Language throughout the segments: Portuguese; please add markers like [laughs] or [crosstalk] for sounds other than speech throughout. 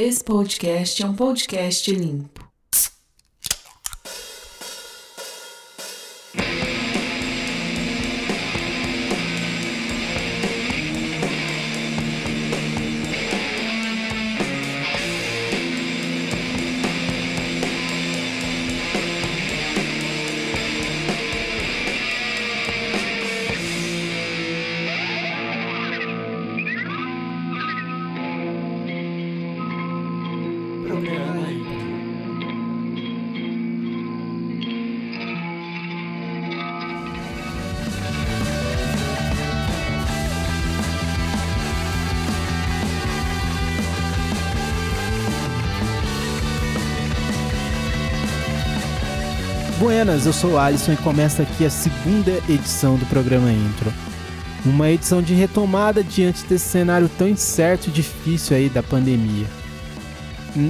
Esse podcast é um podcast limpo. Eu sou o Alisson e começa aqui a segunda edição do programa Intro. Uma edição de retomada diante desse cenário tão incerto e difícil aí da pandemia.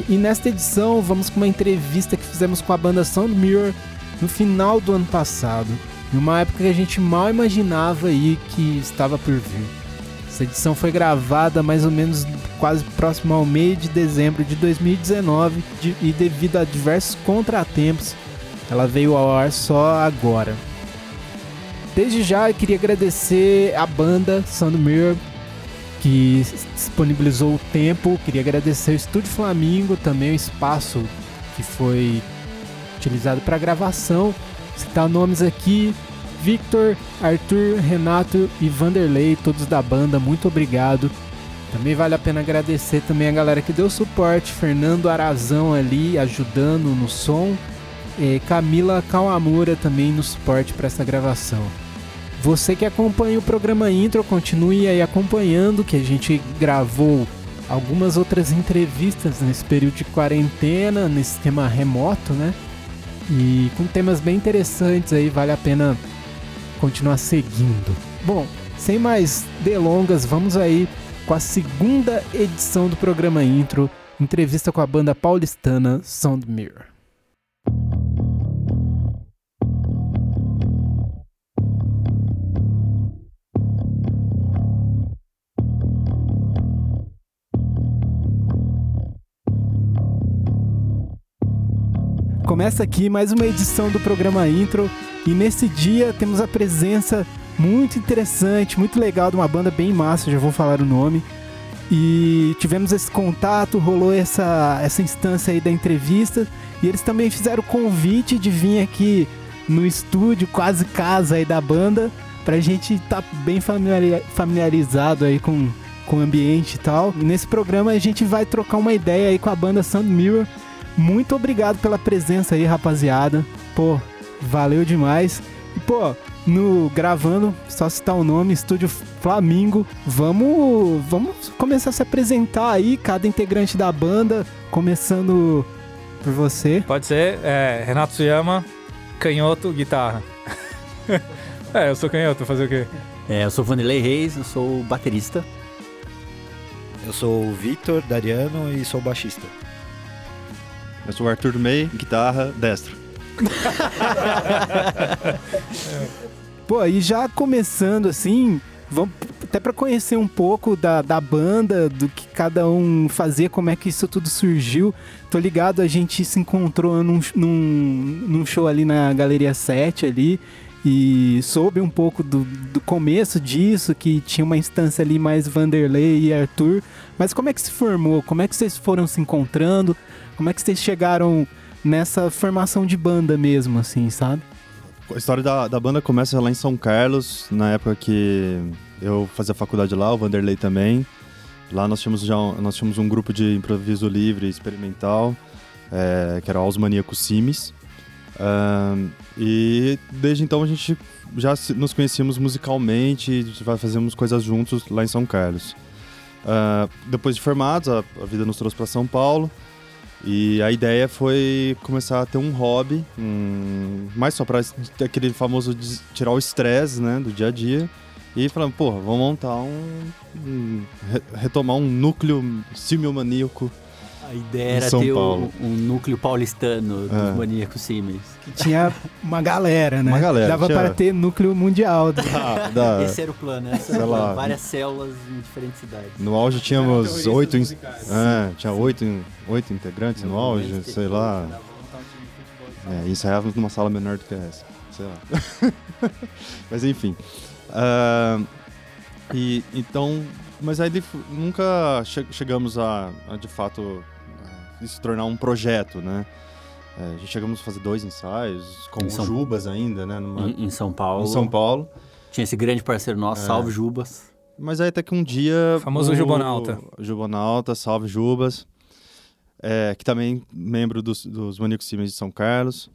E nesta edição vamos com uma entrevista que fizemos com a banda Sound Mirror no final do ano passado, em uma época que a gente mal imaginava aí que estava por vir. Essa edição foi gravada mais ou menos quase próximo ao meio de dezembro de 2019 de, e devido a diversos contratempos ela veio ao ar só agora. Desde já eu queria agradecer a banda Sound Mirror que disponibilizou o tempo. Queria agradecer o Estúdio Flamingo, também o espaço que foi utilizado para gravação. Citar nomes aqui: Victor, Arthur, Renato e Vanderlei, todos da banda. Muito obrigado. Também vale a pena agradecer também a galera que deu suporte, Fernando Arazão ali ajudando no som e Camila Kawamura também no suporte para essa gravação. Você que acompanha o programa Intro, continue aí acompanhando, que a gente gravou algumas outras entrevistas nesse período de quarentena, nesse sistema remoto, né? E com temas bem interessantes aí, vale a pena continuar seguindo. Bom, sem mais delongas, vamos aí com a segunda edição do programa Intro, entrevista com a banda paulistana Sound Começa aqui mais uma edição do programa Intro e nesse dia temos a presença muito interessante, muito legal de uma banda bem massa, já vou falar o nome. E tivemos esse contato, rolou essa, essa instância aí da entrevista e eles também fizeram o convite de vir aqui no estúdio, quase casa aí da banda, pra gente estar tá bem familiarizado aí com, com o ambiente e tal. E nesse programa a gente vai trocar uma ideia aí com a banda Sound Mirror muito obrigado pela presença aí, rapaziada. Pô, valeu demais. E, pô, no gravando, só citar o nome, Estúdio Flamingo. Vamos, vamos começar a se apresentar aí, cada integrante da banda, começando por você. Pode ser, é, Renato Suyama, canhoto, guitarra. [laughs] é, eu sou canhoto, fazer o quê? É, eu sou Vanderlei Reis, eu sou baterista. Eu sou o Victor Dariano e sou baixista. Eu sou o Arthur May, guitarra, destro. [laughs] Pô, e já começando assim, vamos até para conhecer um pouco da, da banda, do que cada um fazia, como é que isso tudo surgiu. Tô ligado, a gente se encontrou num, num, num show ali na Galeria 7 ali e soube um pouco do, do começo disso, que tinha uma instância ali mais Vanderlei e Arthur. Mas como é que se formou? Como é que vocês foram se encontrando? Como é que vocês chegaram nessa formação de banda mesmo, assim, sabe? A história da, da banda começa lá em São Carlos, na época que eu fazia faculdade lá, o Vanderlei também. Lá nós tínhamos já nós tínhamos um grupo de improviso livre experimental, é, que era Os Maníacos Sims. Um, e desde então a gente já nos conhecíamos musicalmente, já fazíamos coisas juntos lá em São Carlos. Uh, depois de formados, a, a vida nos trouxe para São Paulo. E a ideia foi começar a ter um hobby, um, mais só para aquele famoso tirar o estresse, né, do dia a dia. E falando, porra, vamos montar um, um retomar um núcleo simiomaníaco A ideia era São ter Paulo. um, um núcleo paulistano dos É. maníacos Siemens. Que tinha uma galera, né? Uma galera, Dava tinha- para ter núcleo mundial. do- [laughs] Ah, da- [laughs] Esse era o plano, essa sei lá. várias células em diferentes cidades. No auge tínhamos oito, in- é, tinha oito, oito integrantes no auge, sei lá. É, e ensaiávamos numa sala menor do que essa, sei lá. [laughs] mas enfim. Ah, e então, mas aí nunca che- chegamos a, a, de fato a se tornar um projeto, né? É, a gente chegamos a fazer dois ensaios com Em o São- Jubas ainda, né? Numa- Em, em São Paulo. em São Paulo. Tinha esse grande parceiro nosso, É. Salve Jubas. Mas aí até que um dia. Famoso o- Jubonauta. o Jubonauta, salve Jubas. é, que também membro dos, dos Maníacos Siemens de São Carlos.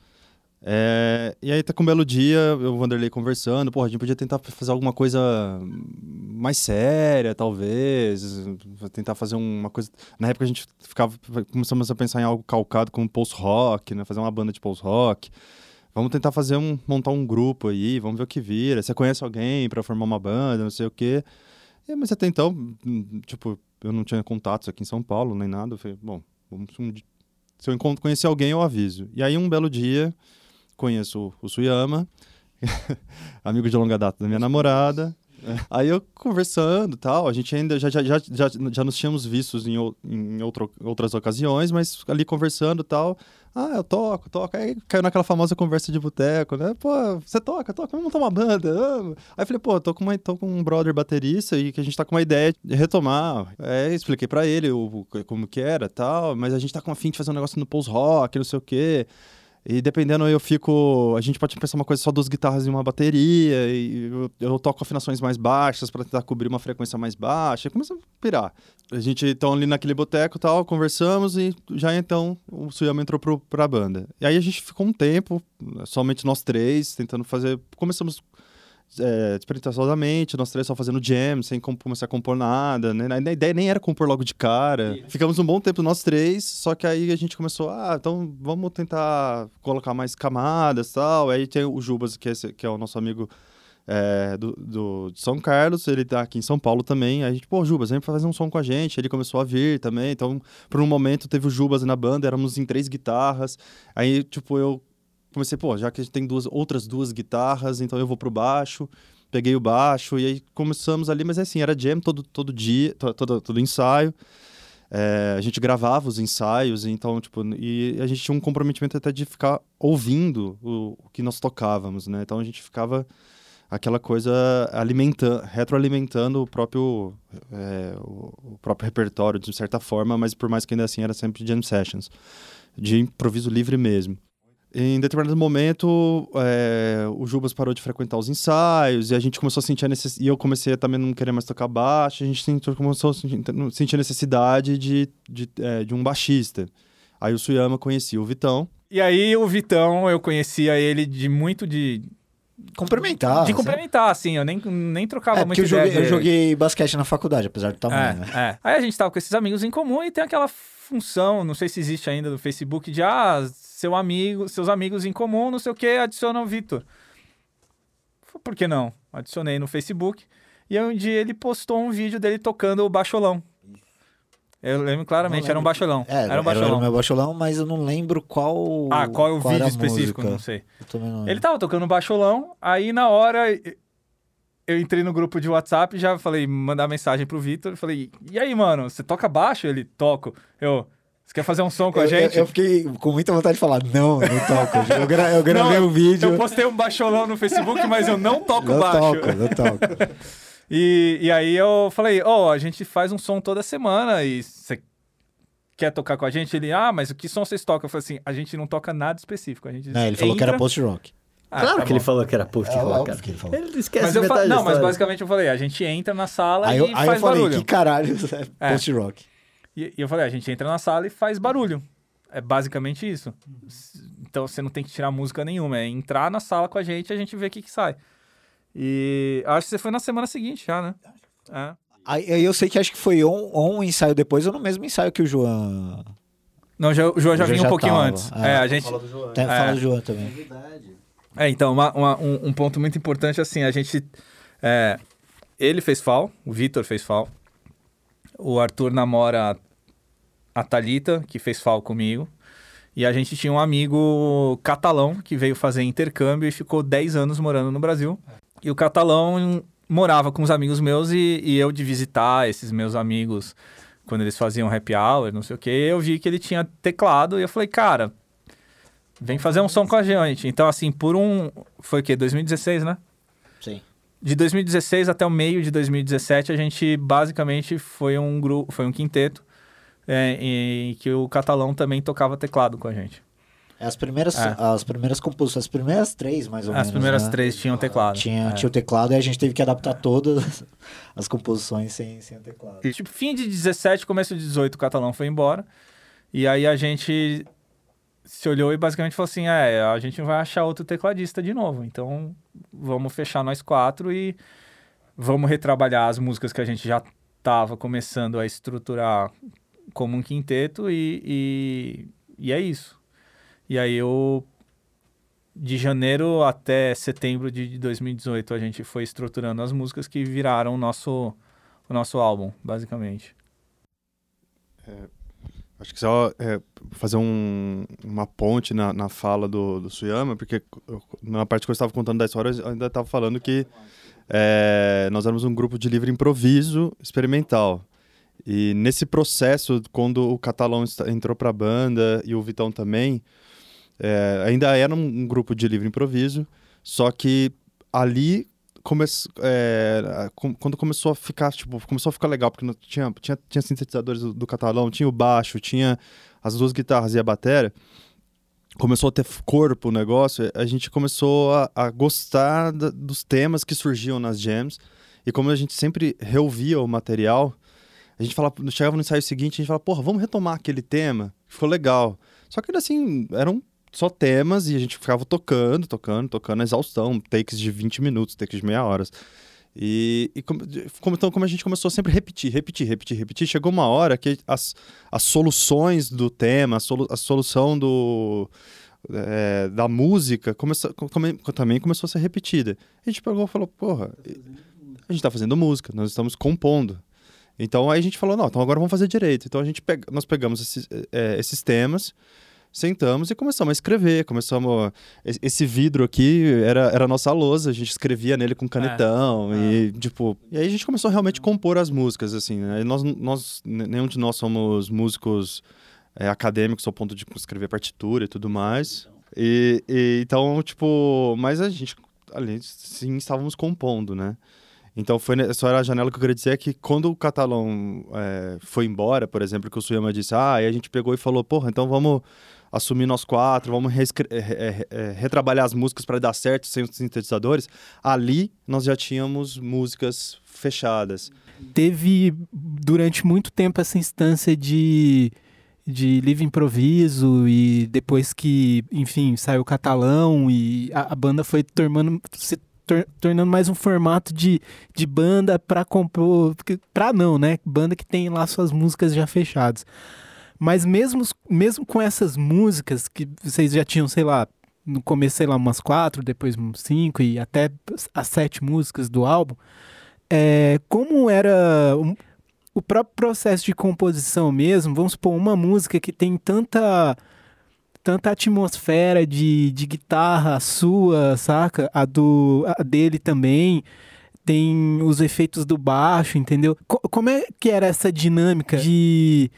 É, e aí tá com um belo dia, eu e o Vanderlei conversando, porra, a gente podia tentar fazer alguma coisa mais séria, talvez, tentar fazer uma coisa... Na época a gente ficava, começamos a pensar em algo calcado como post-rock, né, fazer uma banda de post-rock. Vamos tentar fazer um, montar um grupo aí, vamos ver o que vira. Você conhece alguém pra formar uma banda, não sei o quê. É, mas até então, tipo, eu não tinha contatos aqui em São Paulo, nem nada. Eu falei, bom, vamos se eu conhecer alguém, eu aviso. E aí, um belo dia, conheço o Suyama, [laughs] amigo de longa data da minha namorada. Aí eu conversando tal, a gente ainda já, já, já, já, já nos tínhamos vistos em, em outro, outras ocasiões, mas ali conversando tal. Ah, eu toco, toco. Aí caiu naquela famosa conversa de boteco, né? Pô, você toca, toca, vamos montar uma banda. Aí falei, pô, tô com, uma, tô com um brother baterista e que a gente tá com uma ideia de retomar. Aí expliquei pra ele o, como que era tal, mas a gente tá com a fim de fazer um negócio no post-rock, não sei o quê. E dependendo, eu fico. A gente pode pensar uma coisa só duas guitarras e uma bateria. E eu, eu toco afinações mais baixas pra tentar cobrir uma frequência mais baixa. E começa a pirar. A gente, então, ali naquele boteco tal, conversamos e já então o Suyama entrou pro, pra banda. E aí a gente ficou um tempo, somente nós três, tentando fazer. Começamos é, despretensiosamente, nós três só fazendo jam, sem com- começar a compor nada, né? A ideia nem era compor logo de cara. Ficamos um bom tempo nós três, só que aí a gente começou, ah, então vamos tentar colocar mais camadas e tal. Aí tem o Jubas, que é, esse- que é o nosso amigo é, do, do- de São Carlos, ele tá aqui em São Paulo também. Aí a gente, pô, Jubas, vem fazer um som com a gente. Ele começou a vir também. Então, por um momento, teve o Jubas na banda, éramos em três guitarras. Aí, tipo, eu comecei, pô, já que a gente tem duas, outras duas guitarras, então eu vou pro baixo. Peguei o baixo e aí começamos ali, mas é assim, era jam todo, todo dia, to- todo, todo ensaio. É, a gente gravava os ensaios, então, tipo, e a gente tinha um comprometimento até de ficar ouvindo o, o que nós tocávamos, né? Então a gente ficava aquela coisa alimentando, retroalimentando o próprio, é, o próprio repertório, de certa forma, mas por mais que ainda assim era sempre jam sessions, de improviso livre mesmo. Em determinado momento, é, o Jubas parou de frequentar os ensaios e a gente começou a sentir a necessidade. E eu comecei a também não querer mais tocar baixo. A gente sentiu- começou a sentir, sentir a necessidade de, de, é, de um baixista. Aí o Suyama conhecia o Vitão. E aí o Vitão, eu conhecia ele de muito de. Complementar. de né? complementar, assim. Eu nem, nem trocava É, muito eu ideia joguei, eu joguei basquete na faculdade, apesar do tamanho, né? É, é. Aí a gente tava com esses amigos em comum e tem aquela função, não sei se existe ainda no Facebook, de ah, seu amigo, seus amigos em comum, não sei o que, adiciona o Vitor. Por que não? Adicionei no Facebook. E aí um dia ele postou um vídeo dele tocando o baixolão. Eu lembro claramente, Não era um lembro. baixolão. É, era um era, baixolão. o meu baixolão, mas eu não lembro qual. Ah, qual é o era vídeo específico? música. Não sei. Não Ele lembro. tava tocando baixolão, aí na hora eu entrei no grupo de WhatsApp e já falei, mandar mensagem pro Vitor, falei, e aí, mano, você toca baixo? Ele, toco. Eu, você quer fazer um som com a Eu- gente? Eu, eu fiquei com muita vontade de falar, não, eu não toco. Eu, gra eu [laughs] gravei Não, um vídeo. Eu postei um baixolão no Facebook, mas eu não toco não baixo. toco, não toco. [laughs] E, e aí eu falei, ó, a gente faz um som toda semana e você quer tocar com a gente? Ele, ah, mas o que som vocês tocam? Eu falei assim, a gente não toca nada específico. A gente Não, ele falou que era entra- post-rock. Ah, claro tá que ele falou que era post É, rock, que ele falou. Ele esquece Mas eu metade fa... Não, mas basicamente eu falei, a gente entra na sala Aí, e eu, aí faz eu falei, barulho. que caralho [laughs] é É. post-rock? E, e eu falei, a gente entra na sala e faz barulho. É basicamente isso. S- Então você não tem que tirar música nenhuma, é entrar na sala com a gente e a gente vê o que, que sai. E acho que você foi na semana seguinte já, né? É. Aí, aí eu sei que acho que foi um, um ensaio depois, ou no mesmo ensaio que o João. Não, já, o João já João vinha um já pouquinho tava, antes. é. É, a gente. Tem, É. Fala do João também. É, então, uma- uma- um, um ponto muito importante, assim, a gente. é, ele fez FAO, o Vitor fez FAO. O Arthur namora a Thalita, que fez FAO comigo. E a gente tinha um amigo catalão que veio fazer intercâmbio e ficou 10 anos morando no Brasil. E o catalão morava com os amigos meus e, e eu de visitar esses meus amigos quando eles faziam happy hour, não sei o que, eu vi que ele tinha teclado e eu falei, cara, vem fazer um som com a gente. Então, assim, por um. Foi o quê? 2016, né? De 2016 até o meio de 2017, a gente basicamente foi um grupo, foi um quinteto é, em que o catalão também tocava teclado com a gente. As primeiras, É. as primeiras composições, as primeiras três, mais ou As menos. primeiras né? três tinham teclado. Tinha, É. tinha o teclado e a gente teve que adaptar todas [laughs] as composições sem, sem o teclado. E, tipo, fim de 17, começo de 18, o catalão foi embora. E aí a gente se olhou e basicamente falou assim: é, a gente vai achar outro tecladista de novo. Então vamos fechar nós quatro e vamos retrabalhar as músicas que a gente já estava começando a estruturar como um quinteto e, e, e é isso. E aí eu. De janeiro até setembro de 2018, a gente foi estruturando as músicas que viraram o nosso, o nosso álbum, basicamente. Acho que só é, fazer um- uma ponte na, na fala do, do Suyama, porque na parte que eu estava contando da história, eu ainda estava falando que é, nós éramos um grupo de livre improviso experimental. E nesse processo, quando o Catalão entrou para a banda e o Vitão também, é, ainda era um, um grupo de livre improviso, só que ali come, é, quando começou a ficar tipo começou a ficar legal porque não- tinha, tinha, tinha sintetizadores do, do catalão tinha o baixo tinha as duas guitarras e a bateria começou a ter corpo o negócio a gente começou a, a gostar da- dos temas que surgiam nas jams e como a gente sempre reouvia o material a gente falava chegava no ensaio seguinte a gente falava porra vamos retomar aquele tema ficou legal. Só que assim eram só temas e a gente ficava tocando, tocando, tocando exaustão, takes de 20 minutos, takes de meia hora. E, e como, então, como a gente começou a sempre repetir, repetir, repetir, repetir, chegou uma hora que as, as soluções do tema, a, solu, a solução do, é, da música começou, come- também começou a ser repetida. A gente pegou e falou, porra, a gente tá fazendo música, nós estamos compondo. Então aí a gente falou, não, então agora vamos fazer direito. Então a gente pega, nós pegamos esses, é, esses temas, sentamos e começamos a escrever. Começamos. esse- vidro aqui era, era a nossa lousa, a gente escrevia nele com canetão. E, tipo. E aí a gente começou realmente a compor as músicas, assim. Né? E nós, nós, nenhum de nós somos músicos é, acadêmicos ao ponto de escrever partitura e tudo mais. E, e então, tipo. Mas a gente. Ali, sim, estávamos compondo, né? Então, foi só era a janela que eu queria dizer é que quando o catalão é, foi embora, por exemplo, que o Suyama disse, ah, aí a gente pegou e falou, porra, então vamos assumir nós quatro, vamos é, é, é, retrabalhar as músicas para dar certo sem os sintetizadores. Ali nós já tínhamos músicas fechadas. Teve durante muito tempo essa instância de, de livre improviso e depois que, enfim, saiu o catalão e a, a banda foi tornando, se tor- tornando mais um formato de, de banda para compor, pra não, né? Banda que tem lá suas músicas já fechadas. Mas mesmo, mesmo com essas músicas que vocês já tinham, sei lá, no começo, sei lá, umas quatro, depois cinco e até as sete músicas do álbum, é, como era um- o próprio processo de composição mesmo, vamos supor, uma música que tem tanta tanta atmosfera de, de guitarra sua, saca? A do a dele também tem os efeitos do baixo, entendeu? Co- como é que era essa dinâmica de,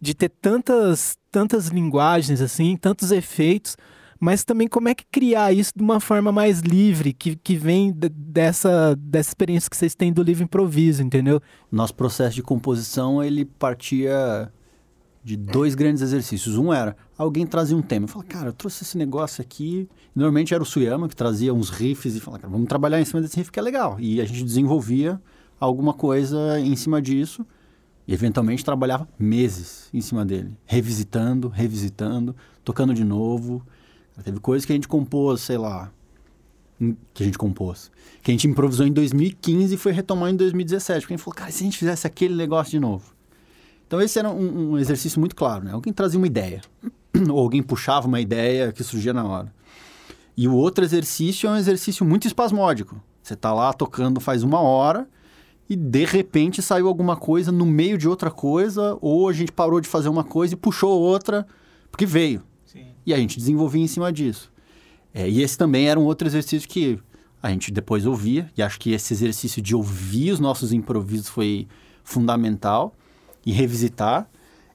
de ter tantas tantas linguagens assim, tantos efeitos, mas também como é que criar isso de uma forma mais livre, que, que vem dessa, dessa experiência que vocês têm do livre improviso, entendeu? Nosso processo de composição, ele partia de dois grandes exercícios. Um era, alguém trazia um tema. Eu falava, cara, eu trouxe esse negócio aqui. Normalmente era o Suyama que trazia uns riffs e falava, cara, vamos trabalhar em cima desse riff que é legal. E a gente desenvolvia alguma coisa em cima disso. E eventualmente trabalhava meses em cima dele. Revisitando, revisitando, tocando de novo. Teve coisas que a gente compôs, sei lá, que a gente compôs. Que a gente improvisou em 2015 e foi retomar em 2017. Porque a gente falou, cara, se a gente fizesse aquele negócio de novo? Então esse era um, um exercício muito claro, né? Alguém trazia uma ideia. [clears throat] Ou alguém puxava uma ideia que surgia na hora. E o outro exercício é um exercício muito espasmódico. Você tá lá tocando faz uma hora e de repente saiu alguma coisa no meio de outra coisa, ou a gente parou de fazer uma coisa e puxou outra, porque veio. E a gente desenvolvia em cima disso. É, e esse também era um outro exercício que a gente depois ouvia, e acho que esse exercício de ouvir os nossos improvisos foi fundamental, e revisitar,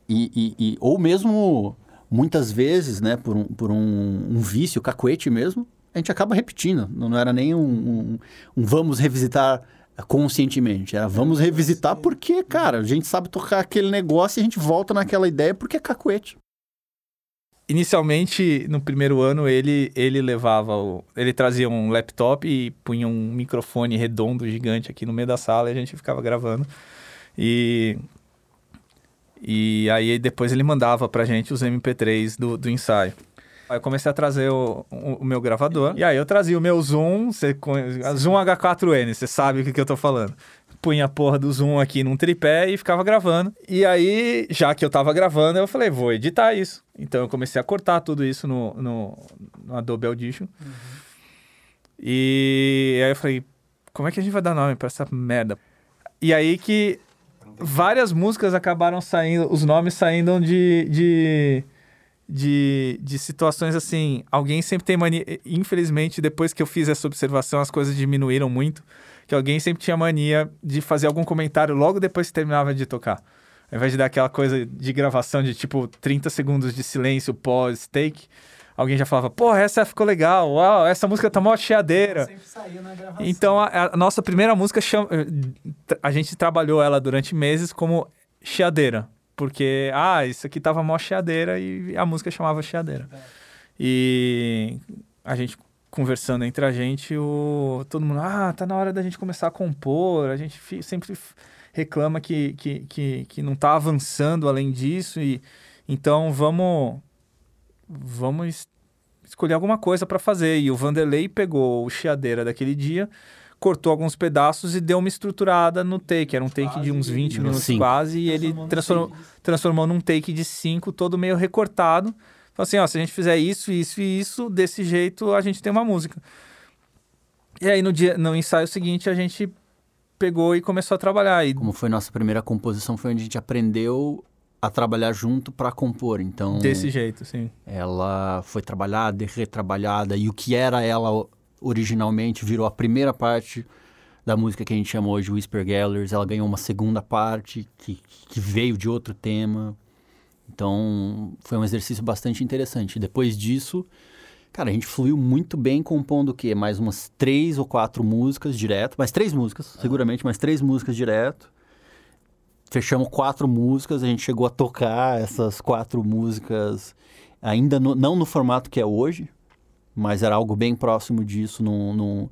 e, e- e- ou mesmo muitas vezes, né, por um, por um, um vício, cacuete mesmo, a gente acaba repetindo. Não, não era nem um, um- um vamos revisitar conscientemente, era vamos revisitar porque, cara, a gente sabe tocar aquele negócio e a gente volta naquela ideia porque é cacuete. Inicialmente, no primeiro ano, ele, ele levava o. Ele trazia um laptop e punha um microfone redondo gigante aqui no meio da sala e a gente ficava gravando. E. E aí depois ele mandava pra gente os MP3 do, do ensaio. Aí eu comecei a trazer o, o, o meu gravador. E aí eu trazia o meu Zoom, você, Zoom H4N, você sabe o que, que eu tô falando. Punha a porra do Zoom aqui num tripé e ficava gravando. E aí, já que eu tava gravando, eu falei, vou editar isso. Então eu comecei a cortar tudo isso no, no, no Adobe Audition. E aí eu falei, como é que a gente vai dar nome pra essa merda? E aí que várias músicas acabaram saindo, os nomes saindo de, de, de, de situações assim. Alguém sempre tem mania. Infelizmente, depois que eu fiz essa observação, as coisas diminuíram muito. Que alguém sempre tinha mania de fazer algum comentário logo depois que terminava de tocar. Ao invés de dar aquela coisa de gravação de tipo 30 segundos de silêncio pós-take, alguém já falava: Porra, essa ficou legal, uau, essa música tá mó cheadeira. Sempre saía na gravação. Então, a, a nossa primeira música, chama, a gente trabalhou ela durante meses como chiadeira. Porque, ah, isso aqui tava mó chiadeira e a música chamava chiadeira. E a gente conversando entre a gente, o, todo mundo, ah, tá na hora da gente começar a compor. A gente sempre reclama que, que, que, que não tá avançando além disso. E então vamos, vamos es- escolher alguma coisa para fazer. E o Vanderlei pegou o chiadeira daquele dia, cortou alguns pedaços e deu uma estruturada no take. Era um take de uns 20 minutos Cinco. quase. E ele transformou, transformou num take de 5, todo meio recortado. Falou assim, ó, se a gente fizer isso, isso e isso, desse jeito a gente tem uma música. E aí no, dia, no ensaio seguinte a gente pegou e começou a trabalhar. E Como foi nossa primeira composição, foi onde a gente aprendeu a trabalhar junto para compor. Então, desse jeito, sim. ela foi trabalhada e retrabalhada, e o que era ela originalmente virou a primeira parte da música que a gente chama hoje Whisper Gatherers. Ela ganhou uma segunda parte que, que veio de outro tema. Então, foi um exercício bastante interessante. Depois disso, cara, a gente fluiu muito bem compondo o quê? Mais umas três ou quatro músicas direto. Mais três músicas, seguramente, mais três músicas direto. Fechamos quatro músicas, a gente chegou a tocar essas quatro músicas ainda no- não no formato que é hoje, mas era algo bem próximo disso num, num-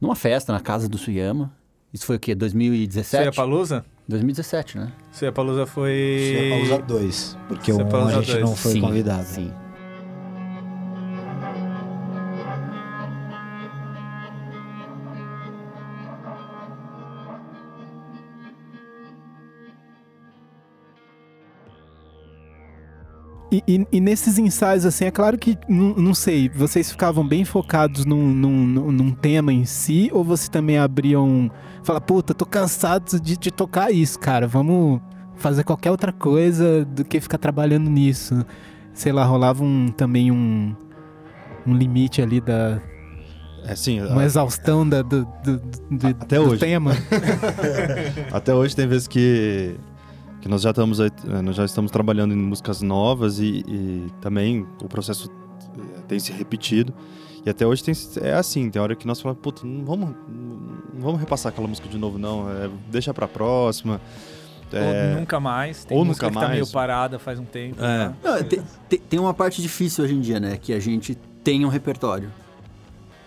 numa festa na casa do Suyama. Isso foi o quê? 2017? Suia Palusa? 2017, né? Suia Palusa foi. Ia usar dois, porque Você um a gente dois. não foi sim, convidado. Sim. E, e- e nesses ensaios, assim, é claro que, não, sei, vocês ficavam bem focados num, num, num- tema em si, ou você também abriam. Fala, puta, tô cansado de, de tocar isso, cara, vamos fazer qualquer outra coisa do que ficar trabalhando nisso. Sei lá, rolava um, também um, um limite ali da. É sim, Uma exaustão da, do, do, do, Até do hoje. tema. [laughs] Até hoje tem vezes que, que nós já estamos eh, nós já estamos trabalhando em músicas novas e, e também o processo eh, tem se repetido. E até hoje tem, é assim, tem hora que nós falamos, puta, não vamos, não vamos repassar aquela música de novo, não. é, deixa pra próxima. É, Ou nunca mais. Tem ou música nunca que tá meio mais. parada faz um tempo. É. né? Não, te- te- tem uma parte difícil hoje em dia, né? Que a gente tem um repertório.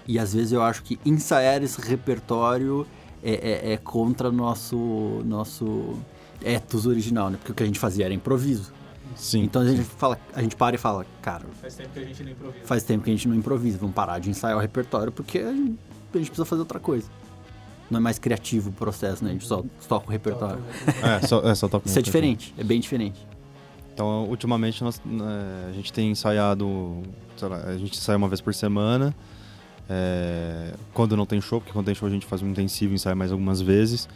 E às vezes eu acho que ensaiar esse repertório é, é- é contra nosso nosso ethos original, né? Porque o que a gente fazia era improviso. sim. Então a gente fala, a gente para e fala, cara, Faz tempo que a gente não improvisa. faz tempo que a gente não improvisa, vamos parar de ensaiar o repertório porque a gente, a gente precisa fazer outra coisa. Não é mais criativo o processo, né? A gente só toca o repertório. É, só, é, só toca [laughs] Isso é diferente, é bem diferente. Então, ultimamente, nós, né, a gente tem ensaiado, sei lá, a gente ensaia uma vez por semana. é, quando não tem show, porque quando tem show a gente faz um intensivo, ensaia mais algumas vezes.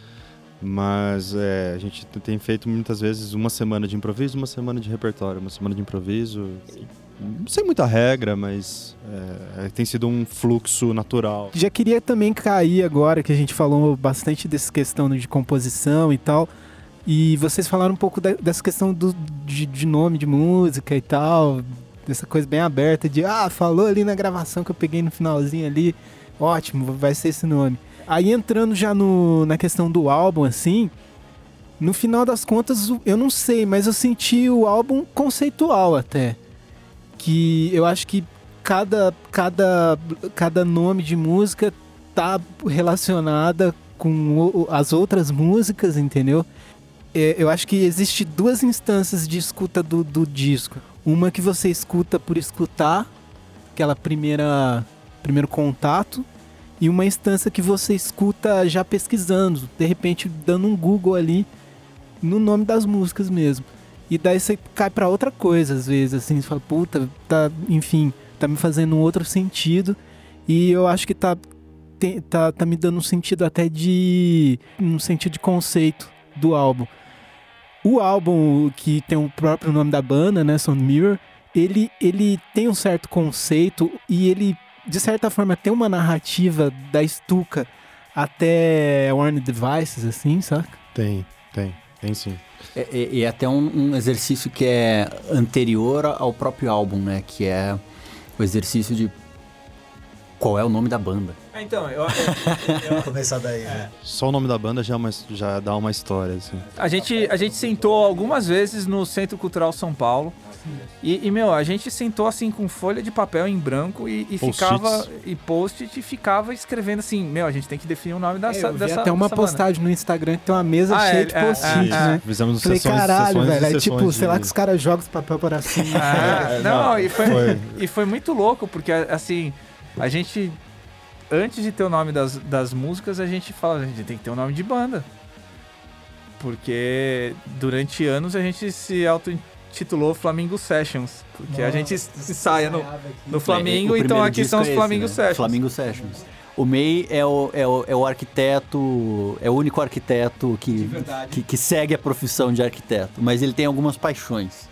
Mas é, a gente tem feito muitas vezes uma semana de improviso, uma semana de repertório, uma semana de improviso. Sem muita regra, mas é, tem sido um fluxo natural. Já queria também cair agora, que a gente falou bastante dessa questão de composição e tal. E vocês falaram um pouco da- dessa questão do, de, de nome de música e tal. Dessa coisa bem aberta de, ah, falou ali na gravação que eu peguei no finalzinho ali. Ótimo, vai ser esse nome. Aí entrando já no, na questão do álbum, assim. No final das contas, eu não sei, mas eu senti o álbum conceitual até. Que eu acho que cada, cada, cada nome de música tá relacionada com as outras músicas, entendeu? É, eu acho que existe duas instâncias de escuta do, do disco. Uma que você escuta por escutar, aquela primeira primeiro contato, e uma instância que você escuta já pesquisando, de repente dando um Google ali no nome das músicas mesmo. E daí você cai pra outra coisa, às vezes, assim, você fala, puta, tá, enfim, tá me fazendo um outro sentido. E eu acho que tá, tá, tá me dando um sentido até de. um sentido de conceito do álbum. O álbum que tem o próprio nome da banda, né, Sound Mirror, ele, ele tem um certo conceito e ele, de certa forma, tem uma narrativa da Stuka até Warner Devices, assim, saca? Tem, tem, tem sim. É, é- e é até um, um exercício que é anterior ao próprio álbum, né? Que é o exercício de qual é o nome da banda. Então, eu, [laughs] Começar daí, É. né? Só o nome da banda já, é uma- já dá uma história, assim. a, gente, a gente sentou algumas vezes no Centro Cultural São Paulo. E, e, meu, a gente sentou assim com folha de papel em branco e, e ficava. E post-it e ficava escrevendo assim: Meu, a gente tem que definir o nome dessa. eu vi dessa até uma dessa banda." postagem no Instagram que tem uma mesa Ah, cheia é, de é, post-it, é, né? Fizemos Falei, sessões, caralho, sessões e velho. É tipo, sei lá de- que os caras jogam os papel para cima. Ah, [laughs] não, e foi, Foi. e foi muito louco, porque assim, a gente. Antes de ter o nome das, das músicas, a gente fala, a gente tem que ter um nome de banda. Porque durante anos a gente se auto-intitulou Flamingo Sessions. Porque a gente ensaia no, no Flamengo, É, o então primeiro aqui disco são é os esse, Flamingo né? Sessions. Flamingo Sessions. O May é o, é o, é o arquiteto, é o único arquiteto que, que, que segue a profissão de arquiteto, mas ele tem algumas paixões.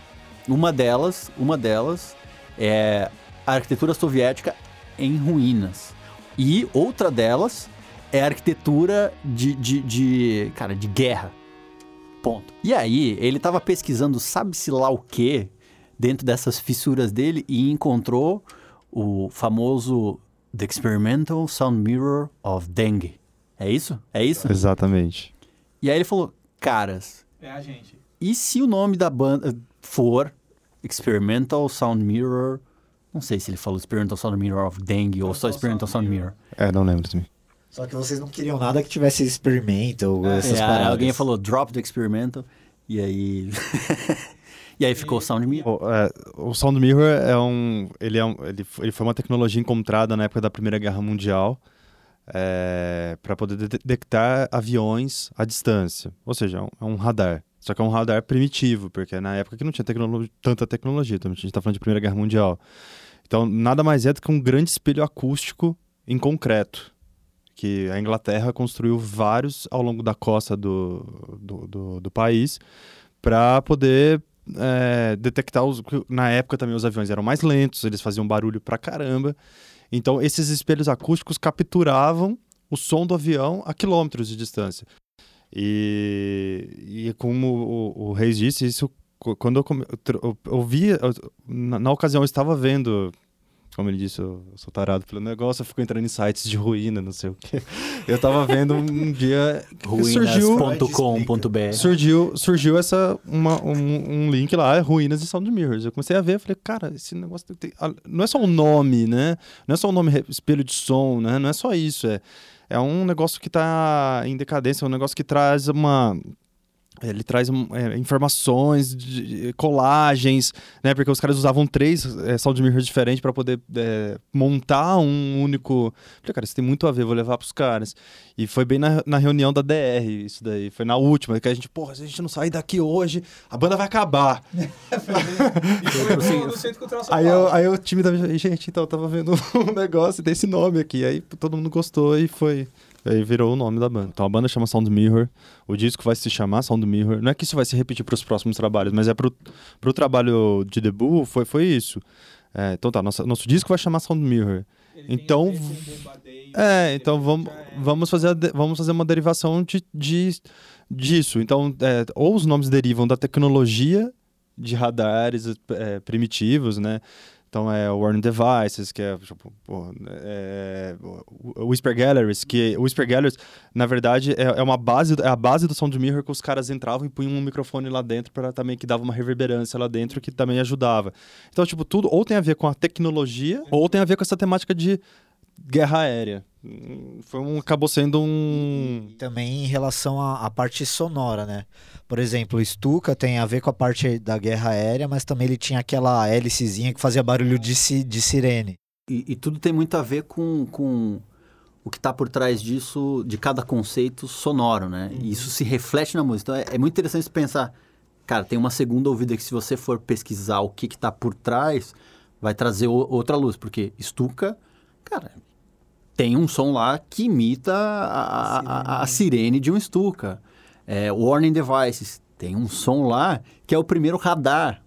Uma delas, uma delas é a arquitetura soviética em ruínas. E outra delas é a arquitetura de, de, de cara, de guerra. Ponto. E aí, ele tava pesquisando sabe-se lá o que dentro dessas fissuras dele e encontrou o famoso The Experimental Sound Mirror of Dengue. É isso? É isso? Exatamente. E aí ele falou, caras, É a gente. e se o nome da banda for Experimental Sound Mirror... Não sei se ele falou Experimental Sound Mirror of Dengue ou só Experimental Sound Mirror. É, não lembro também. Só que vocês não queriam nada que tivesse experimental, essas É, paradas. alguém falou Drop the Experimental e aí... [laughs] e aí ficou Sound Mirror. O, é, o Sound Mirror é um ele, é um ele, ele foi uma tecnologia encontrada na época da Primeira Guerra Mundial para poder de- detectar aviões à distância. Ou seja, é um, é um radar. Só que é um radar primitivo, porque é na época que não tinha tanta tecnologia. Então a gente está falando de Primeira Guerra Mundial. Então nada mais é do que um grande espelho acústico em concreto. Que a Inglaterra construiu vários ao longo da costa do, do, do, do país para poder é, detectar os. Na época também os aviões eram mais lentos, eles faziam barulho pra caramba. Então esses espelhos acústicos capturavam o som do avião a quilômetros de distância. E, e como o, o Reis disse, isso quando eu, come- eu, eu, eu vi, na, na ocasião eu estava vendo, como ele disse, eu sou tarado pelo negócio, eu fico entrando em sites de ruína, não sei o quê. Eu estava vendo um dia que surgiu Ruínas.com.br surgiu, surgiu essa, uma, um, um link lá, Ruínas de Sound Mirrors. Eu comecei a ver, eu falei, cara, esse negócio tem, ah, não é só um nome, né? Não é só um nome espelho de som, né? Não é só isso, é, é um negócio que está em decadência, é um negócio que traz uma ele traz é, informações, de- colagens, né? Porque os caras usavam três é, sound mirrors diferentes para poder é, montar um único. Falei, cara, isso tem muito a ver, vou levar pros caras. E foi bem na, na reunião da DR, isso daí. Foi na última, que a gente, porra, se a gente não sair daqui hoje, a banda vai acabar. [laughs] Aí eu, aí eu timidamente falei, gente, então eu tava vendo [laughs] um negócio desse nome aqui. Aí todo mundo gostou e foi, Aí virou o nome da banda. Então a banda chama Sound Mirror, o disco vai se chamar Sound Mirror. Não é que isso vai se repetir para os próximos trabalhos, mas é pro, pro trabalho de debut, foi, foi isso. É, então tá, nossa, nosso disco vai chamar Sound Mirror. Então, é, então vamos, vamos, fazer, a de- vamos fazer uma derivação de, de, disso. Então, é, ou os nomes derivam da tecnologia de radares é, primitivos, né? Então é o Warning Devices, que é, tipo, é, Whisper Galleries, que Whisper Galleries, na verdade, é, é uma base, é a base do Sound Mirror que os caras entravam e punham um microfone lá dentro para também que dava uma reverberância lá dentro que também ajudava. Então, tipo, tudo ou tem a ver com a tecnologia ou tem a ver com essa temática de guerra aérea. Foi um, acabou sendo um E também em relação à, à parte sonora, né? Por exemplo, o Stuka tem a ver com a parte da guerra aérea, mas também ele tinha aquela hélicezinha que fazia barulho de, si- de sirene. E, e tudo tem muito a ver com, com o que está por trás disso, de cada conceito sonoro, né? E isso se reflete na música. Então é, é muito interessante você pensar, cara, tem uma segunda ouvida que se você for pesquisar o que está por trás, vai trazer o- outra luz. Porque Stuka, cara, tem um som lá que imita a, a- a- a sirene de um Stuka. É, Warning Devices tem um som lá que é o primeiro radar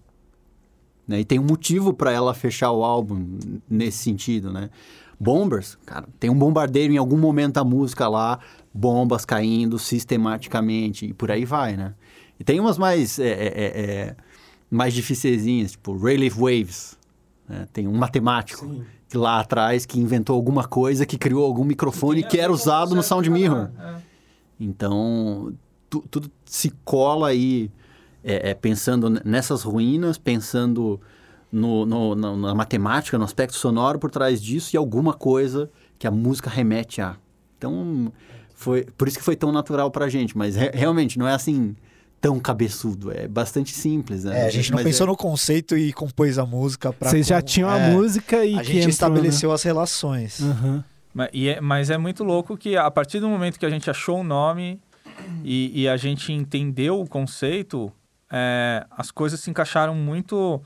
né? E tem um motivo para ela fechar o álbum nesse sentido, né? Bombers, cara, tem um bombardeiro em algum momento da música lá, bombas caindo sistematicamente e por aí vai, né? E tem umas mais é, é, é, é, mais dificilzinhas, tipo Rayleigh Waves, né? Tem um matemático que lá atrás que inventou alguma coisa, que criou algum microfone que era usado no Sound Mirror. Então, tu- tudo se cola aí é, é, pensando nessas ruínas, pensando no, no- na, na matemática, no aspecto sonoro por trás disso e alguma coisa que a música remete a. Então, foi por isso que foi tão natural pra gente, mas re- realmente não é assim tão cabeçudo, é bastante simples, né? É, a gente não Mas pensou é- no conceito e compôs a música pra. Vocês já tinham a é, música e A que gente entrou, estabeleceu as relações. Né? Aham. Mas, é, mas é muito louco que a partir do momento que a gente achou o nome e, e a gente entendeu o conceito, é, as coisas se encaixaram muito,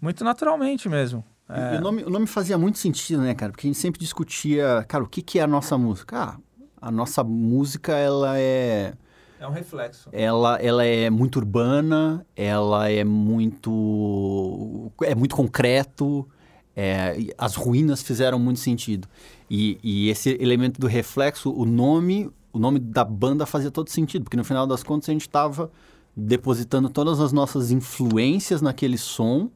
muito naturalmente mesmo. E o, nome, o nome fazia muito sentido, né, cara? Porque a gente sempre discutia, cara, o que, que é a nossa música? Ah, a nossa música, ela é... É um reflexo. Ela, ela é muito urbana, ela é muito... É muito concreto, é, as ruínas fizeram muito sentido. E, e esse elemento do reflexo, o nome, o nome da banda fazia todo sentido, porque no final das contas a gente estava depositando todas as nossas influências naquele som.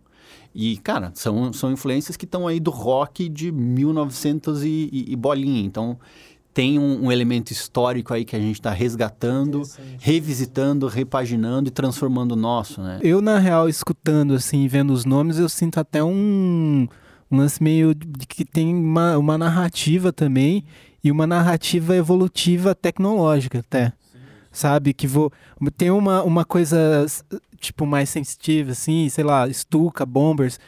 E, cara, são, são influências que estão aí do rock de 1900 e, e, e bolinha. Então, tem um, um elemento histórico aí que a gente está resgatando, revisitando, repaginando e transformando o nosso, né? Eu, na real, escutando, assim, vendo os nomes, eu sinto até um, um lance meio de que tem uma, uma narrativa também e uma narrativa evolutiva tecnológica até. Sabe? Que vou. Tem uma, uma coisa, tipo, mais sensitiva, assim, sei lá, Stuka, Bombers.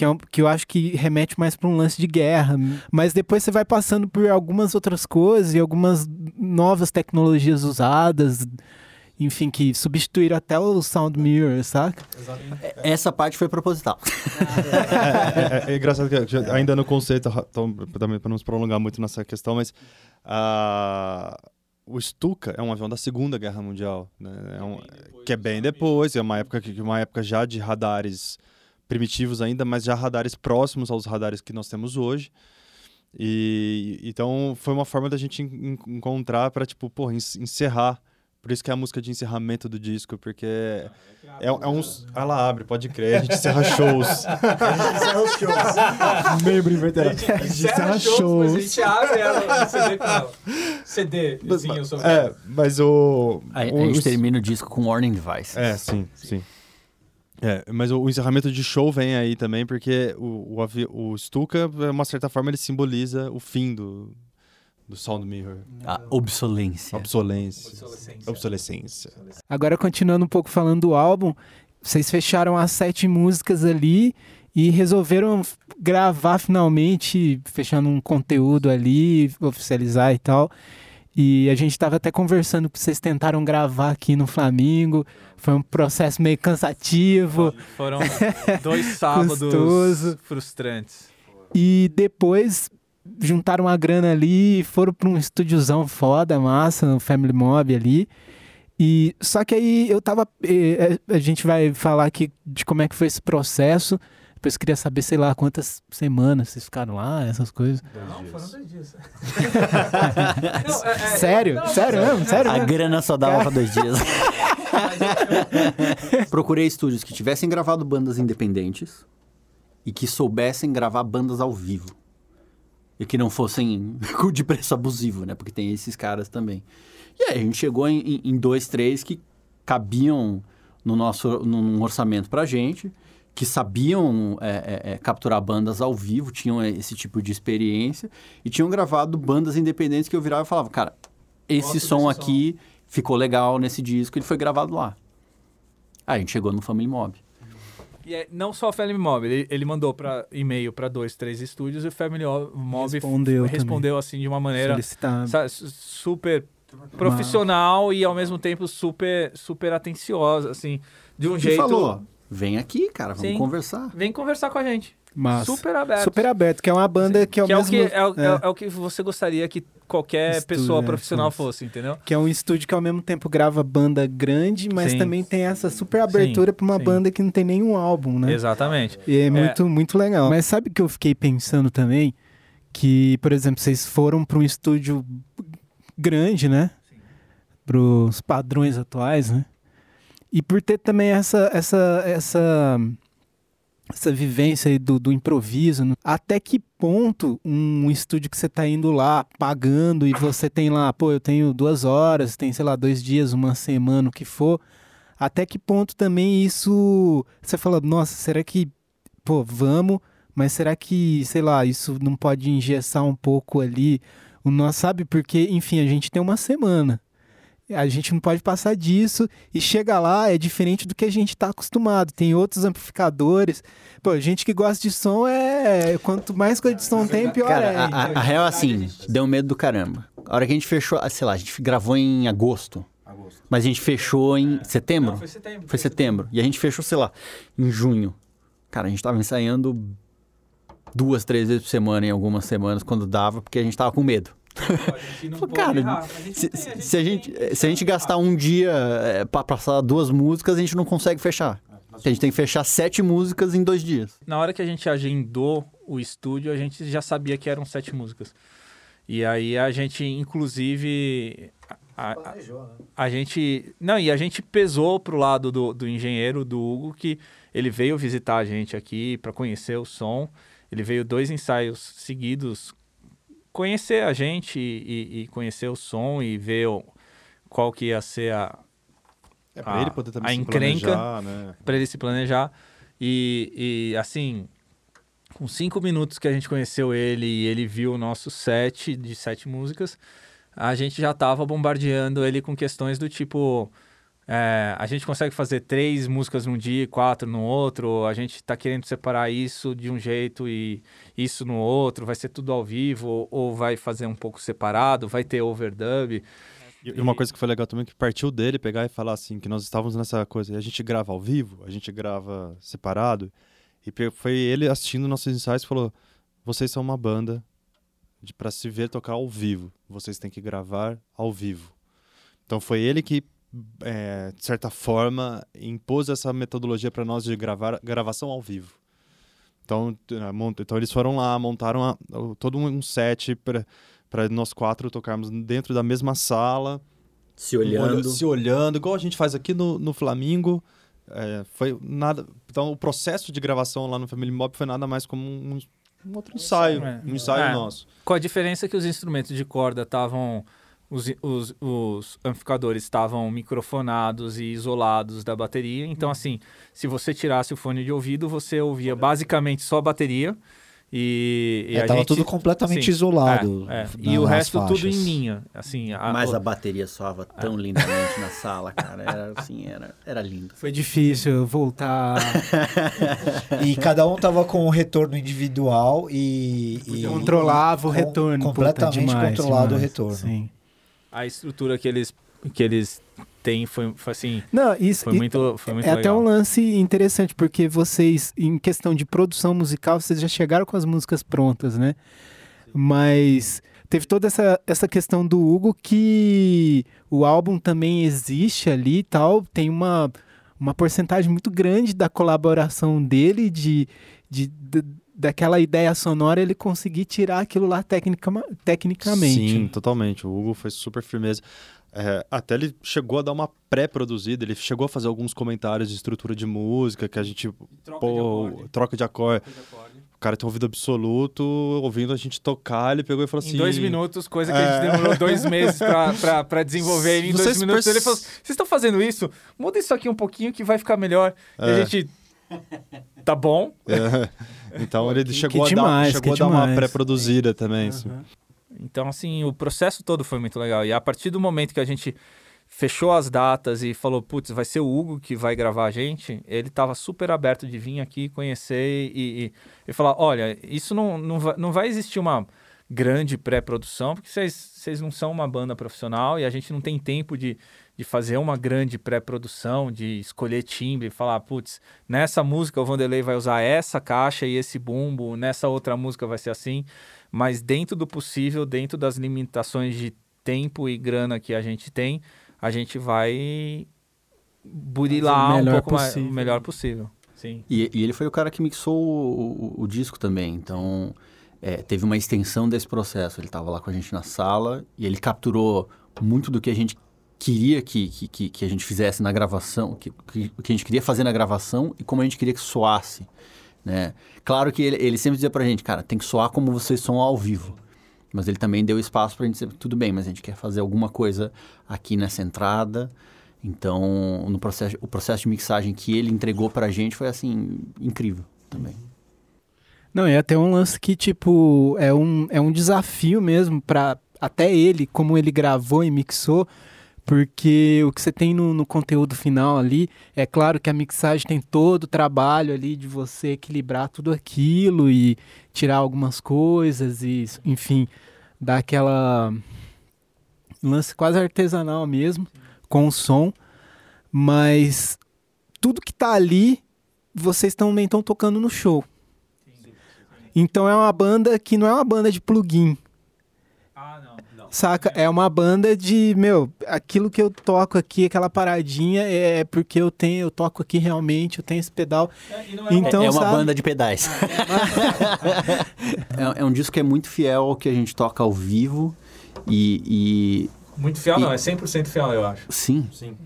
Que, é um- que eu acho que remete mais para um lance de guerra. Mas depois você vai passando por algumas outras coisas e algumas novas tecnologias usadas, enfim, que substituíram até o Sound Mirror, saca? Essa parte foi proposital. é, [laughs] é- é engraçado que ainda no conceito, então, também para não nos prolongar muito nessa questão, mas ah, o Stuka é um avião da Segunda Guerra Mundial, né? É um- que é bem depois, é uma época que uma época já de radares primitivos ainda, mas já radares próximos aos radares que nós temos hoje. E então foi uma forma da gente en- en- encontrar para tipo, porra, en- encerrar. Por isso que é a música de encerramento do disco, porque é, é uns. Ah, ela abre, pode crer, a gente encerra shows. [laughs] [laughs] Membro inverterado. Encerra shows, mas a gente abre ela, CD com ela. CD, assim, eu sou... É, mas o. A, a o- gente o- termina o disco com Warning Device. É, sim, sim. É, mas o, o encerramento de show vem aí também, porque o, o, o Stuka, de uma certa forma, ele simboliza o fim do, do Sound Mirror. A obsolência. Obsolência. Obsolescência. Agora, continuando um pouco falando do álbum, vocês fecharam as sete músicas ali e resolveram gravar finalmente, fechando um conteúdo ali, oficializar e tal. E a gente estava até conversando que vocês tentaram gravar aqui no Flamengo. Foi um processo meio cansativo. Foram dois [laughs] sábados frustrantes. E depois juntaram uma grana ali, foram pra um estúdiozão foda, massa, no Family Mob ali. E só que aí eu tava. eh, A gente vai falar aqui de como é que foi esse processo. Depois eu queria saber, sei lá, quantas semanas vocês ficaram lá, essas coisas. Não, foram dois dias. [laughs] Sério? Sério mesmo? Sério A mesmo? grana só dava pra dois dias. [laughs] [laughs] Procurei estúdios que tivessem gravado bandas independentes e que soubessem gravar bandas ao vivo. E que não fossem de preço abusivo, né? Porque tem esses caras também. E aí a gente chegou em, em- em dois, três que cabiam no nosso num orçamento pra gente, que sabiam é, é, é, capturar bandas ao vivo, tinham esse tipo de experiência e tinham gravado bandas independentes que eu virava e falava, cara, esse Gosto som aqui ficou legal nesse disco, ele foi gravado lá. Aí a gente chegou no Family Mob. E é, não só o Family Mob, ele, ele mandou para e-mail para dois, três estúdios e o Family Mob Respondeu respondeu assim de uma maneira Solicitar. sa- su- super profissional e ao mesmo tempo super super atenciosa, assim, de um E jeito. falou, vem aqui, cara, vamos Sim. conversar. Vem conversar com a gente. Massa. Super aberto. Super aberto, que é uma banda que é o que é o mesmo... que é, o- é. é o- é o que você gostaria que qualquer Estúdio, pessoa é, profissional fosse. fosse, entendeu? Que é um estúdio que ao mesmo tempo grava banda grande, mas Sim. também tem essa super abertura pra uma sim. banda que não tem nenhum álbum, né? Exatamente. E é muito, muito legal. Mas sabe que eu fiquei pensando também? Que, por exemplo, vocês foram para um estúdio grande, né? Para os padrões atuais, né? E por ter também essa essa essa essa vivência aí do, do improviso, né? até que ponto um estúdio que você tá indo lá pagando e você tem lá, pô, eu tenho duas horas, tem, sei lá, dois dias, uma semana, o que for, até que ponto também isso você fala, nossa, será que, pô, vamos, mas será que, sei lá, isso não pode engessar um pouco ali o nosso, sabe? Porque, enfim, a gente tem uma semana. A gente não pode passar disso e chega lá é diferente do que a gente está acostumado. Tem outros amplificadores. Pô, gente que gosta de som é. Quanto mais coisa de som tem, pior Cara, é. a, a- a real é assim, deu medo do caramba. A hora que a gente fechou, ah, sei lá, a gente gravou em agosto. Mas a gente fechou em setembro? Foi setembro. Foi setembro. E a gente fechou, sei lá, em junho. Cara, a gente tava ensaiando duas, três vezes por semana em algumas semanas, quando dava, porque a gente tava com medo. Falei, cara, se, se- se a gente, se a gente gastar um dia é, pra passar duas músicas, a gente não consegue fechar. Porque A gente tem que fechar sete músicas em dois dias. Na hora que a gente agendou o estúdio, a gente já sabia que eram sete músicas. E aí a gente, inclusive. A, a, a gente. Não, e a gente pesou pro lado do, do engenheiro, do Hugo, que ele veio visitar a gente aqui para conhecer o som. Ele veio dois ensaios seguidos conhecer a gente e, e- e conhecer o som e ver o- qual que ia ser a, É pra A- ele poder também a encrenca- planejar, né? para ele se planejar. E, e, assim, com cinco minutos que a gente conheceu ele e ele viu o nosso set de sete músicas, a gente já tava bombardeando ele com questões do tipo. É, a gente consegue fazer três músicas num dia e quatro no outro. A gente tá querendo separar isso de um jeito e isso no outro. Vai ser tudo ao vivo ou, vai fazer um pouco separado? Vai ter overdub? E e uma coisa que foi legal também, que partiu dele pegar e falar assim, que nós estávamos nessa coisa, a gente grava ao vivo, a gente grava separado, e foi ele assistindo nossos ensaios e falou, vocês são uma banda para se ver tocar ao vivo, vocês têm que gravar ao vivo. Então foi ele que, é, de certa forma, impôs essa metodologia para nós de gravar gravação ao vivo. Então, mont- então eles foram lá, montaram a- todo um set para nós quatro tocarmos dentro da mesma sala, Se olha- se olhando, igual a gente faz aqui no, no Flamingo. É, foi nada. Então, o processo de gravação lá no Family Mob foi nada mais como um, um outro ensaio, É. um ensaio É. nosso. Com a diferença que os instrumentos de corda estavam. Os, os, os amplificadores estavam microfonados e isolados da bateria. Então, assim, se você tirasse o fone de ouvido, você ouvia basicamente só a bateria. E, e É, a tava gente- tudo completamente sim, isolado. é, é. na- E o resto tudo em faixas. linha. Assim, a, Mas o- a bateria soava tão lindamente na [laughs] sala, cara. Era assim, era, era lindo. Foi difícil voltar. E cada um tava com um retorno individual e. e controlava o com- retorno. Completamente demais, controlado demais. o retorno. Sim. A estrutura que eles, que eles têm foi, foi assim. Não, isso Foi muito, foi muito é até legal. um lance interessante, porque vocês, em questão de produção musical, vocês já chegaram com as músicas prontas, né? Mas teve toda essa, essa questão do Hugo que o álbum também existe ali e tal. Tem uma, uma porcentagem muito grande da colaboração dele, de, de, de- daquela ideia sonora, ele conseguir tirar aquilo lá tecnica, tecnicamente. Sim, totalmente. O Hugo foi super firmeza. É, até ele chegou a dar uma pré-produzida, ele chegou a fazer alguns comentários de estrutura de música, que a gente, pô, troca de acorde. O cara tem um ouvido absoluto, ouvindo a gente tocar, ele pegou e falou assim... Em dois minutos, coisa que a gente demorou dois meses pra, [laughs] pra, pra desenvolver. Em Não dois minutos perce- ele falou: Vocês estão fazendo isso? Muda isso aqui um pouquinho que vai ficar melhor. E a É. gente. [laughs] Tá bom. É. Então ele que- chegou, que a, dar, demais, chegou a dar uma pré-produzida também. assim. Então, assim, o processo todo foi muito legal. E a partir do momento que a gente fechou as datas e falou, putz, vai ser o Hugo que vai gravar a gente, ele estava super aberto de vir aqui conhecer e, e, e falar, olha, isso não, não, vai, não vai existir uma grande pré-produção, porque vocês vocês não são uma banda profissional e a gente não tem tempo de, de fazer uma grande pré-produção, de escolher timbre e falar, putz, nessa música o Vanderlei vai usar essa caixa e esse bumbo, nessa outra música vai ser assim, mas dentro do possível, dentro das limitações de tempo e grana que a gente tem, a gente vai burilar um melhor pouco mais, possível. o melhor possível. Sim. E, e ele foi o cara que mixou o, o- o disco também, então é, teve uma extensão desse processo. Ele estava lá com a gente na sala e ele capturou muito do que a gente queria que, que, que, a gente fizesse na gravação, que, que a gente queria fazer na gravação e como a gente queria que soasse, né? Claro que ele, ele sempre dizia pra gente, cara, tem que soar como vocês são ao vivo. Mas ele também deu espaço pra gente dizer, tudo bem, mas a gente quer fazer alguma coisa aqui nessa entrada. Então, no processo, o processo de mixagem que ele entregou pra gente foi, assim, incrível também. Não, é até um lance que, tipo, é um, é um desafio mesmo para até ele, como ele gravou e mixou, porque o que você tem no, no conteúdo final ali, é claro que a mixagem tem todo o trabalho ali de você equilibrar tudo aquilo e tirar algumas coisas e, enfim, dar aquela lance quase artesanal mesmo, com o som, mas tudo que tá ali, vocês também estão tocando no show. Então é uma banda que não é uma banda de plugin. Saca? É uma banda de, meu, aquilo que eu toco aqui, aquela paradinha, é porque eu tenho, eu toco aqui realmente, eu tenho esse pedal. Então, é uma sabe? banda de pedais. [laughs] é, é um disco que é muito fiel ao que a gente toca ao vivo e, Muito fiel E- não, é 100% fiel, eu acho. e sim, Sim.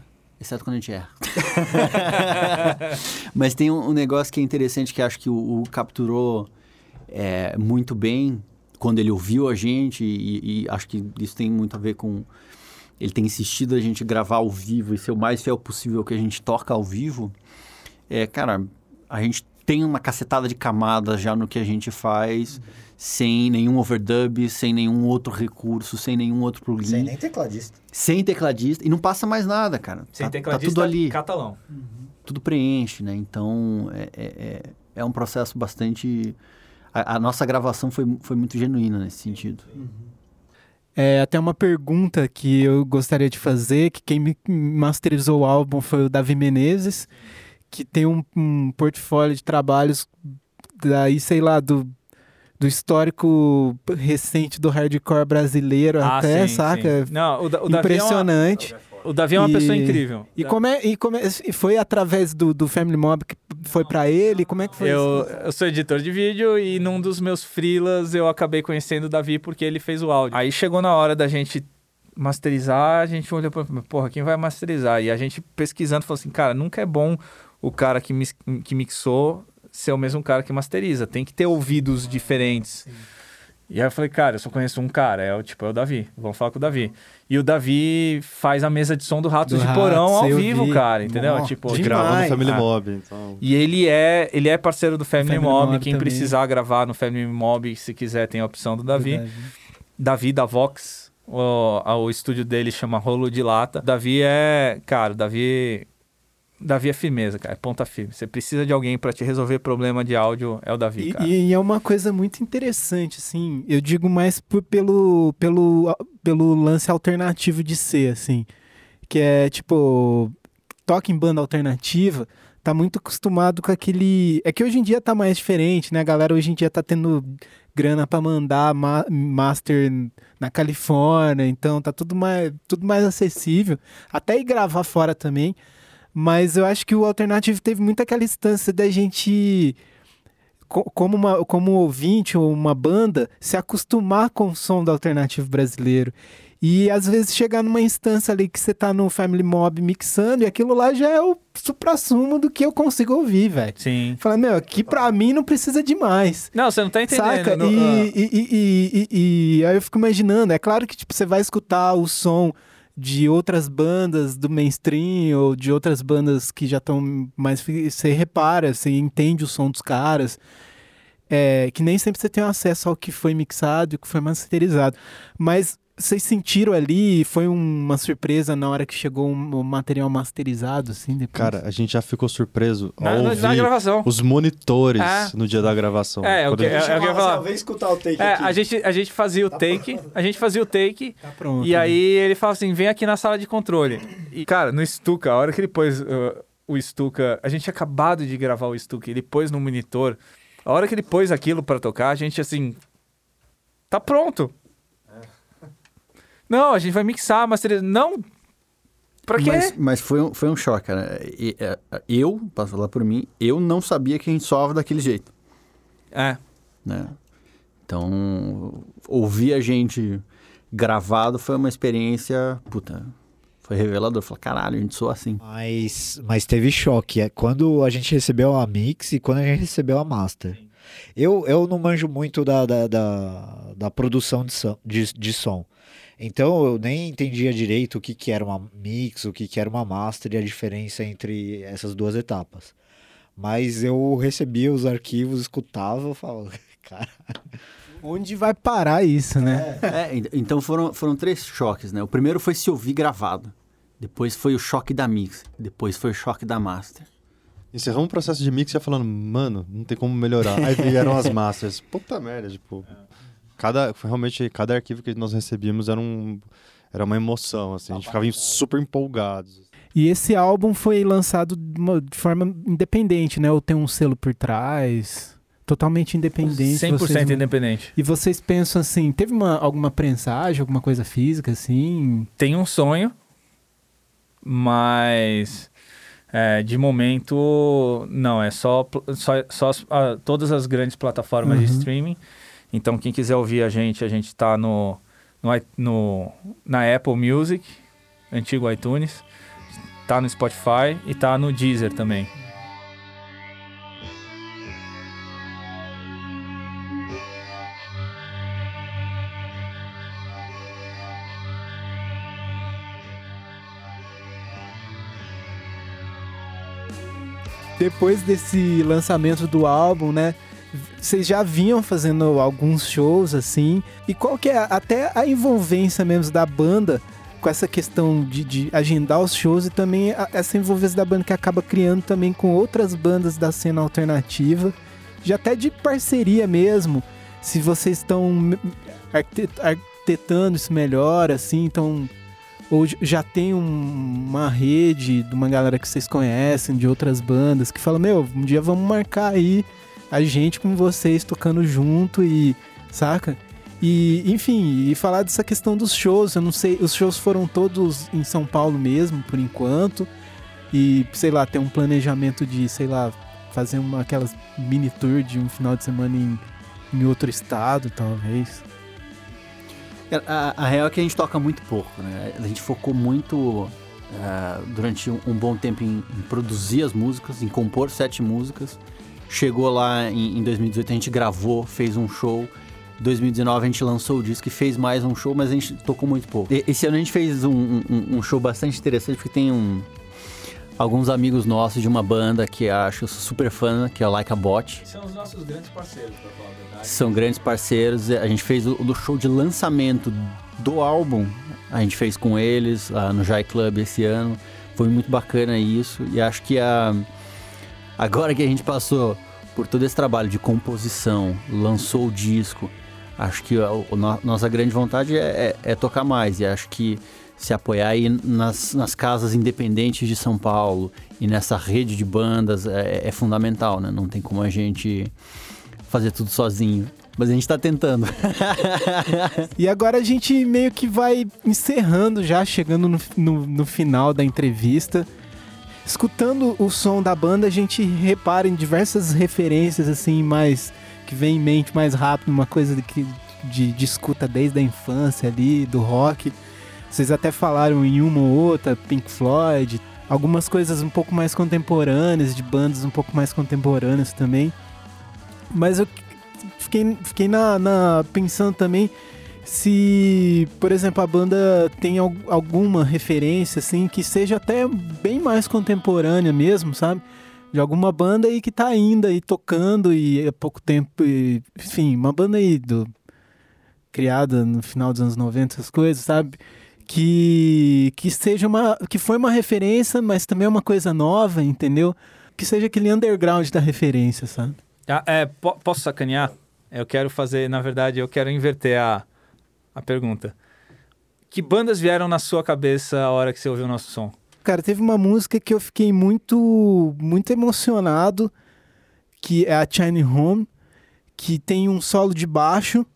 exceto quando a gente erra. [laughs] Mas tem um, um negócio que é interessante que acho que o, o capturou é, muito bem quando ele ouviu a gente e, e acho que isso tem muito a ver com ele tem insistido a gente gravar ao vivo e ser o mais fiel possível ao que a gente toca ao vivo. É, cara, a gente tem uma cacetada de camadas já no que a gente faz, sem nenhum overdub, sem nenhum outro recurso, sem nenhum outro plugin, Sem nem tecladista. sem tecladista e não passa mais nada, cara. Sem tá, tá tecladista, tudo ali catalão. tudo preenche, né? Então é, é, é- é um processo bastante. A, a nossa gravação foi, foi muito genuína nesse sentido. É até uma pergunta que eu gostaria de fazer, que quem me masterizou o álbum foi o Davi Menezes, que tem um, um portfólio de trabalhos daí, sei lá, do, do histórico recente do hardcore brasileiro até, saca? Ah, Não, o, Da- o Davi Impressionante. É uma, o Davi é uma E- pessoa incrível. E como é, e como é, e foi através do, do Family Mob que foi pra ele? Como é que foi Eu, isso? eu sou editor de vídeo e num dos meus freelas eu acabei conhecendo o Davi porque ele fez o áudio. Aí chegou na hora da gente masterizar, a gente olhou pra, porra, quem vai masterizar? E a gente pesquisando falou assim, cara, nunca é bom o cara que, mis- que mixou ser o mesmo cara que masteriza. Tem que ter ouvidos diferentes. E aí eu falei, cara, eu só conheço um cara, é o tipo, é o Davi. Vamos falar com o Davi. E o Davi faz a mesa de som do Ratos Do de Porão ao vivo, vi. cara, entendeu? Nó, tipo. Gravando no Family Ah. Mob, então... e ele é, ele é parceiro do Family, Family Mob. Mob Quem também. precisar gravar no Family Mob, se quiser, tem a opção do Davi. Davi da Vox. O, o estúdio dele chama Rolo de Lata. Davi é. Cara, o Davi. Davi é firmeza, cara. É ponta firme. Você precisa de alguém pra te resolver problema de áudio, é o Davi, E, cara. e é uma coisa muito interessante, assim. Eu digo mais por- pelo, pelo, pelo lance alternativo de ser, assim. Que é tipo, toca em banda alternativa, tá muito acostumado com aquele. É que hoje em dia tá mais diferente, né? A galera hoje em dia tá tendo grana pra mandar ma- master na Califórnia, então tá tudo mais, tudo mais acessível. Até ir gravar fora também. Mas eu acho que o Alternative teve muito aquela instância da gente, co- como, uma, como ouvinte ou uma banda, se acostumar com o som do alternativo brasileiro. E às vezes chegar numa instância ali que você tá no Family Mob mixando e aquilo lá já é o supra-sumo do que eu consigo ouvir, velho. Sim. Fala, meu, aqui pra mim não precisa de mais. Não, você não tá entendendo. Saca? no- E, ah, e, e- e- e aí eu fico imaginando, é claro que tipo, você vai escutar o som de outras bandas do mainstream ou de outras bandas que já estão mais. Você repara, você entende o som dos caras. É, que nem sempre você tem acesso ao que foi mixado e o que foi masterizado. Mas vocês sentiram ali, foi uma surpresa na hora que chegou um- o material masterizado, assim, depois? Cara, a gente já ficou surpreso ao na, na- ouvir na gravação. os monitores É. no dia da gravação. É, o que- a gente- é- eu queria falar. Vem escutar o take É, aqui. a gente, a gente fazia o take, a gente fazia o take, tá pronto. e aí ele fala assim, vem aqui na sala de controle. E, cara, no Stuka, a hora que ele pôs uh, o Stuka, a gente tinha acabado de gravar o Stuka, ele pôs no monitor, a hora que ele pôs aquilo pra tocar, a gente assim, tá pronto. Não, a gente vai mixar, mas não... Pra quê? Mas, mas foi, um, foi um choque, cara. É, eu, posso falar por mim, eu não sabia que a gente soava daquele jeito, É, né? Então, ouvir a gente gravado foi uma experiência, puta, foi revelador. Falei, caralho, a gente soa assim. Mas, mas teve choque. É quando a gente recebeu a mix e quando a gente recebeu a master. Eu, eu não manjo muito da, da, da, da produção de som, de, de som. Então eu nem entendia direito o que, que era uma mix, o que, que era uma master e a diferença entre essas duas etapas. Mas eu recebia os arquivos, escutava, eu falava, [laughs] cara, Onde vai parar isso, né? É, en- então foram, foram três choques, né? O primeiro foi se ouvir gravado. Depois foi o choque da mix. Depois foi o choque da master. Encerramos o processo de mix já falando, mano, não tem como melhorar. Aí vieram as [laughs] masters. Puta merda, tipo. Cada, realmente, cada arquivo que nós recebíamos era, um, era uma emoção, assim. A gente ficava super empolgados. E esse álbum foi lançado de, uma- de forma independente, né? Ou tem um selo por trás? Totalmente independente. 100% vocês independente. E vocês pensam assim, teve uma, alguma prensagem, alguma coisa física, assim? tem um sonho, mas é, de momento não, é só, só, só as- todas as grandes plataformas de Uhum. streaming. Então quem quiser ouvir a gente, a gente tá no, no, no- na Apple Music, antigo iTunes, tá no Spotify e tá no Deezer também. Depois desse lançamento do álbum, né? Vocês já vinham fazendo alguns shows, assim. E qual que é até a envolvência mesmo da banda com essa questão de, de agendar os shows e também a- essa envolvência da banda que acaba criando também com outras bandas da cena alternativa, já até de parceria mesmo. Se vocês estão arquitetando isso melhor, assim, então ou já tem um- uma rede de uma galera que vocês conhecem, de outras bandas, que fala, meu, um dia vamos marcar aí a gente com vocês tocando junto e, saca? E, enfim, e falar dessa questão dos shows, eu não sei, os shows foram todos em São Paulo mesmo, por enquanto, e, sei lá, tem um planejamento de, sei lá, fazer uma, aquelas mini tour de um final de semana em, em outro estado, talvez. É, A, a real é que a gente toca muito pouco, né? A gente focou muito eh, durante um, um bom tempo em, em produzir as músicas, em compor sete músicas. Chegou lá em, em 2018, a gente gravou, fez um show. 2019 a gente lançou o disco e fez mais um show, mas a gente tocou muito pouco. E- Esse ano a gente fez um, um- um show bastante interessante, porque tem um, alguns amigos nossos de uma banda que eu acho super fã, que é o Like a Bot. São os nossos grandes parceiros, pra falar a verdade. São grandes parceiros. A gente fez o, o show de lançamento do álbum. A gente fez com eles ah, no Jai Club esse ano. Foi muito bacana isso. E acho que a, agora que a gente passou por todo esse trabalho de composição, lançou o disco, acho que a, no- nossa grande vontade é, é- é tocar mais. E acho que se apoiar aí nas, nas casas independentes de São Paulo e nessa rede de bandas é, é fundamental, né? Não tem como a gente fazer tudo sozinho. Mas a gente tá tentando. [laughs] E agora a gente meio que vai encerrando já, chegando no, no, no final da entrevista. Escutando o som da banda, a gente repara em diversas referências, assim, mais. que vem em mente mais rápido, uma coisa que- de, de escuta desde a infância ali, do rock. Vocês até falaram em uma ou outra, Pink Floyd, algumas coisas um pouco mais contemporâneas, de bandas um pouco mais contemporâneas também. Mas eu fiquei, fiquei na, na- pensando também se, por exemplo, a banda tem al- alguma referência, assim, que seja até bem mais contemporânea mesmo, sabe? De alguma banda aí que tá ainda aí tocando e há pouco tempo, e, enfim, uma banda aí do, criada no final dos anos 90, essas coisas, sabe? Que, que seja uma. que foi uma referência, mas também é uma coisa nova, entendeu? Que seja aquele underground da referência, sabe? Ah, é, po- posso sacanear? Eu quero fazer, na verdade, eu quero inverter a, a pergunta. Que bandas vieram na sua cabeça a hora que você ouviu o nosso som? Cara, teve uma música que eu fiquei muito, muito emocionado, que é a China Home, que tem um solo de baixo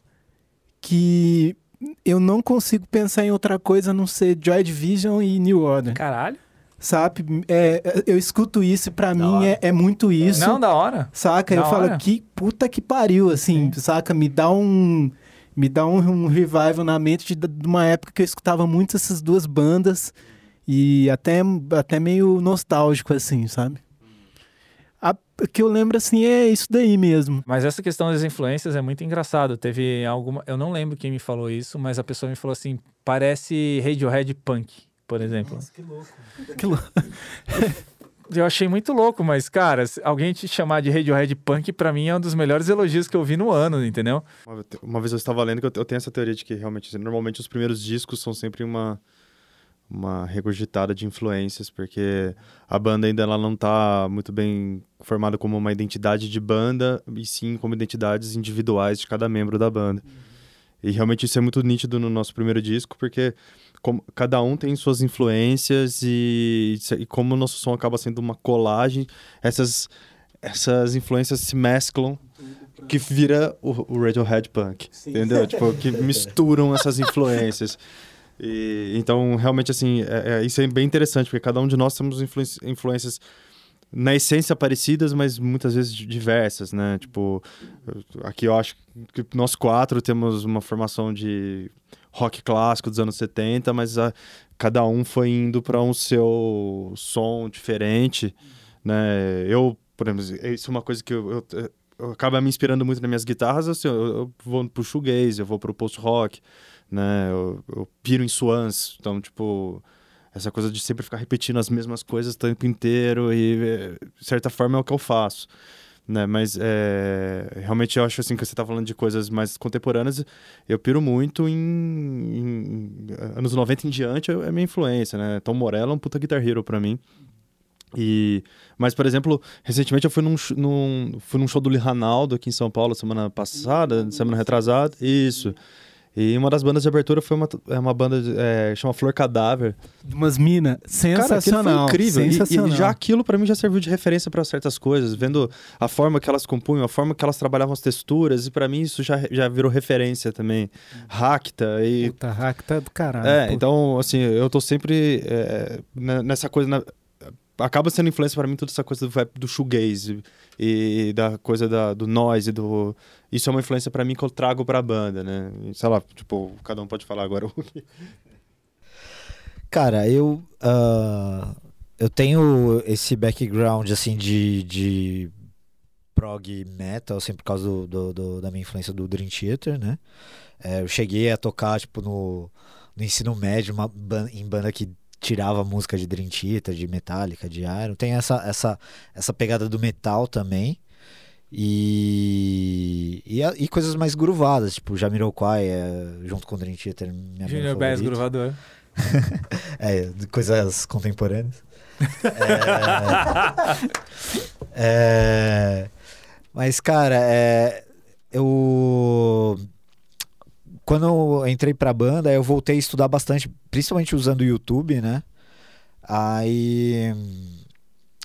que eu não consigo pensar em outra coisa a não ser Joy Division e New Order, Caralho. sabe? É, eu escuto isso e pra mim hora. é, é muito isso. Não, da hora. Saca? Da eu falo, hora. que puta que pariu, assim, saca? Me dá um. Me dá um, um revival na mente de, de uma época que eu escutava muito essas duas bandas e até, até meio nostálgico, assim, sabe? A, o que eu lembro, assim, é isso daí mesmo. Mas essa questão das influências é muito engraçado. Teve alguma. Eu não lembro quem me falou isso, mas a pessoa me falou assim: parece Radiohead punk, por exemplo. Que lou- [laughs] Eu achei muito louco, mas, cara, alguém te chamar de Radiohead punk, pra mim é um dos melhores elogios que eu vi no ano, entendeu? Uma, vez eu estava lendo que eu, tenho essa teoria de que realmente, normalmente os primeiros discos são sempre uma uma regurgitada de influências, porque a banda ainda ela não está muito bem formada como uma identidade de banda, e sim como identidades individuais de cada membro da banda. E realmente isso é muito nítido no nosso primeiro disco, porque como, cada um tem suas influências e, e como o nosso som acaba sendo uma colagem, essas, essas influências se mesclam que vira o, o Radiohead Punk, entendeu? Tipo, que [laughs] misturam essas influências. E, então, realmente, assim, é, é- isso é bem interessante, porque cada um de nós temos influências na essência parecidas, mas muitas vezes di- diversas, né? Tipo, aqui eu acho que nós quatro temos uma formação de rock clássico dos anos 70, mas a- cada um foi indo para um seu som diferente, né? Eu, por exemplo, isso é uma coisa que eu, eu, eu acaba me inspirando muito nas minhas guitarras, assim, eu, eu vou pro shoegaze, eu vou pro post-rock, né? Eu, eu piro em swans, então, tipo, essa coisa de sempre ficar repetindo as mesmas coisas o tempo inteiro e, eh, de certa forma, é o que eu faço. Né, mas é, realmente eu acho assim que você está falando de coisas mais contemporâneas. Eu piro muito em, em anos 90 em diante, é minha influência, né? Tom Morello é um puta guitar hero pra mim. E, mas, por exemplo, recentemente eu fui num, num, fui num show do Lee Ranaldo aqui em São Paulo, semana passada, semana retrasada. Isso. E uma das bandas de abertura foi uma, é uma banda de- é, chama Flor Cadáver. Umas minas. Cara, Sensacional. foi incrível. E- Sensacional. E, já aquilo pra mim já serviu de referência pra certas coisas, vendo a forma que elas compunham, a forma que elas trabalhavam as texturas, e pra mim isso já, já virou referência também. Racta e Puta, hack tá do caralho. é, pô. então, assim, eu tô sempre é, ne- nessa coisa. na- acaba sendo influência pra mim toda essa coisa do, do shoegaze e da coisa da, do noise, do. Isso é uma influência pra mim que eu trago pra banda, né? Sei lá, tipo, cada um pode falar agora o que. [laughs] Cara, eu. ah, eu tenho esse background, assim, de. de prog metal, assim, por causa do, do- do- da minha influência do Dream Theater, né? É, eu cheguei a tocar, tipo, no, no ensino médio, uma em banda que tirava música de Dream Theater, de Metallica, de Iron. Tem essa, essa, essa pegada do metal também. E, e, e coisas mais groovadas, tipo Jamiroquai, é, junto com Dream Theater, minha Junior Bass. Gruvador. [laughs] É, coisas contemporâneas. É, [laughs] é, mas, cara, é, eu. Quando eu entrei pra banda, eu voltei a estudar bastante, principalmente usando o YouTube, né? Aí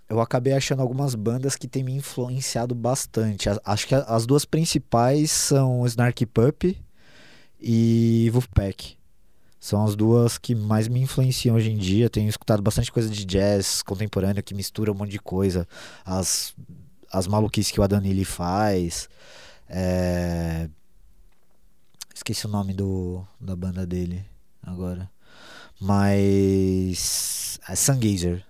eu acabei achando algumas bandas que têm me influenciado bastante. Acho que as duas principais são Snarky Puppy e Wolfpack. São as duas que mais me influenciam hoje em dia. Tenho escutado bastante coisa de jazz contemporâneo que mistura um monte de coisa. As, as maluquices que o Adam Neely faz. É, Esqueci o nome do, da banda dele agora. Mas. É Sungazer.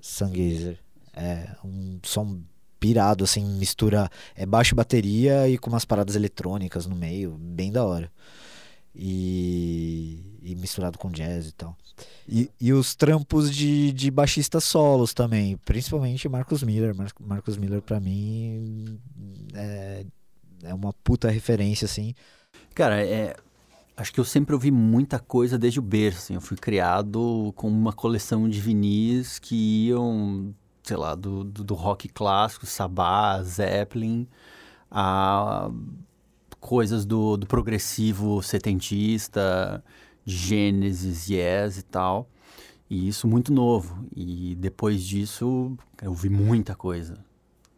Sungazer. É um som pirado, assim, mistura. É baixo e bateria e com umas paradas eletrônicas no meio. Bem da hora. E, e misturado com jazz e tal. E, e os trampos de, de baixistas solos também, principalmente Marcos Miller. Mar Marcos Miller, pra mim, é, é uma puta referência, assim. Cara, é, acho que eu sempre ouvi muita coisa desde o berço. Assim. Eu fui criado com uma coleção de vinis que iam, sei lá, do, do, do rock clássico, Sabá, Zeppelin, a coisas do, do progressivo setentista, Gênesis, Yes e tal. E isso muito novo. E depois disso, eu vi muita coisa.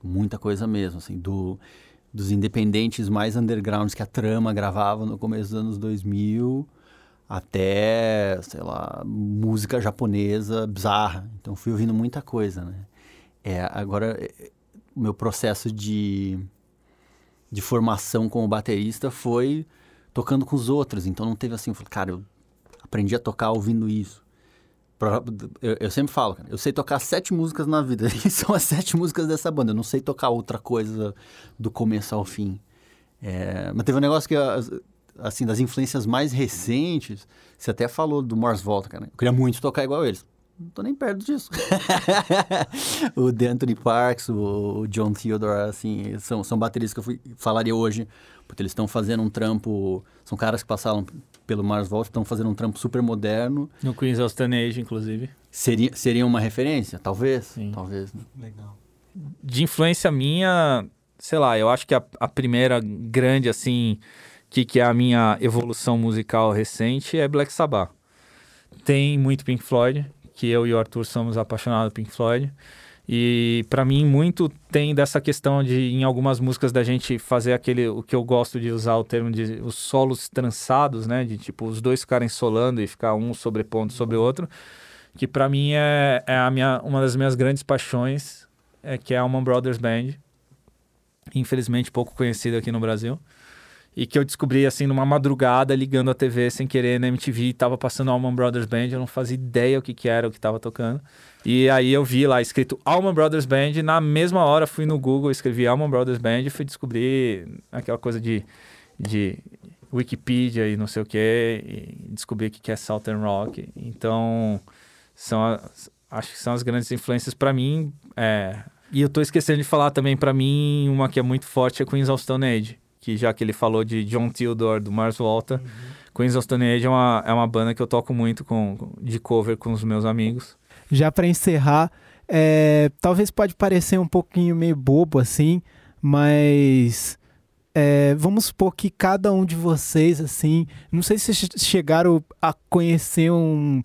Muita coisa mesmo, assim, do dos independentes mais undergrounds que a Trama gravava no começo dos anos 2000 até, sei lá, música japonesa bizarra. Então fui ouvindo muita coisa, né? É, agora, é, o meu processo de, de formação como baterista foi tocando com os outros. Então não teve assim, eu falei, cara, eu aprendi a tocar ouvindo isso. Eu, sempre falo, cara, eu sei tocar sete músicas na vida. [laughs] E são as sete músicas dessa banda. Eu não sei tocar outra coisa do começo ao fim. É, mas teve um negócio que, as- assim, das influências mais recentes, você até falou do Mars Volta, cara. Eu queria muito tocar igual eles. Não tô nem perto disso. [laughs] o Anthony Parks, o, John Theodore, assim, são, são bateristas que eu fui, falaria hoje, porque eles estão fazendo um trampo. São caras que passaram pelo Mars Volta, estão fazendo um trampo super moderno. No Queens of Stone Age, inclusive. Seria, seria uma referência? Talvez. Sim. Talvez. né? Legal. de influência minha, sei lá, eu acho que a, a primeira grande, assim, que, que é a minha evolução musical recente é Black Sabbath. Tem muito Pink Floyd, que eu e o Arthur somos apaixonados por Pink Floyd. E pra mim muito tem dessa questão de em algumas músicas da gente fazer aquele o que eu gosto de usar o termo de os solos trançados, né, de tipo os dois ficarem solando e ficar um sobrepondo sobre o outro, que pra mim é, é a minha uma das minhas grandes paixões é, que é a Allman Brothers Band, infelizmente pouco conhecida aqui no Brasil, e que eu descobri assim numa madrugada ligando a TV sem querer na MTV, e tava passando Allman Brothers Band, eu não fazia ideia o que que era o que tava tocando. E aí eu vi lá escrito Allman Brothers Band, na mesma hora fui no Google, escrevi Allman Brothers Band e fui descobrir aquela coisa de, de Wikipedia e não sei o que, e descobri o que que é Southern Rock. Então, são acho que são as grandes influências para mim. É, e eu tô esquecendo de falar também para mim uma que é muito forte é Queens of Stone Age, que já que ele falou de John Theodore do Mars Volta, Queens of Stone Age é uma, é uma banda que eu toco muito com, de cover com os meus amigos. Já para encerrar, é, talvez pode parecer um pouquinho meio bobo assim, mas é, vamos supor que cada um de vocês, assim, não sei se che- chegaram a conhecer um,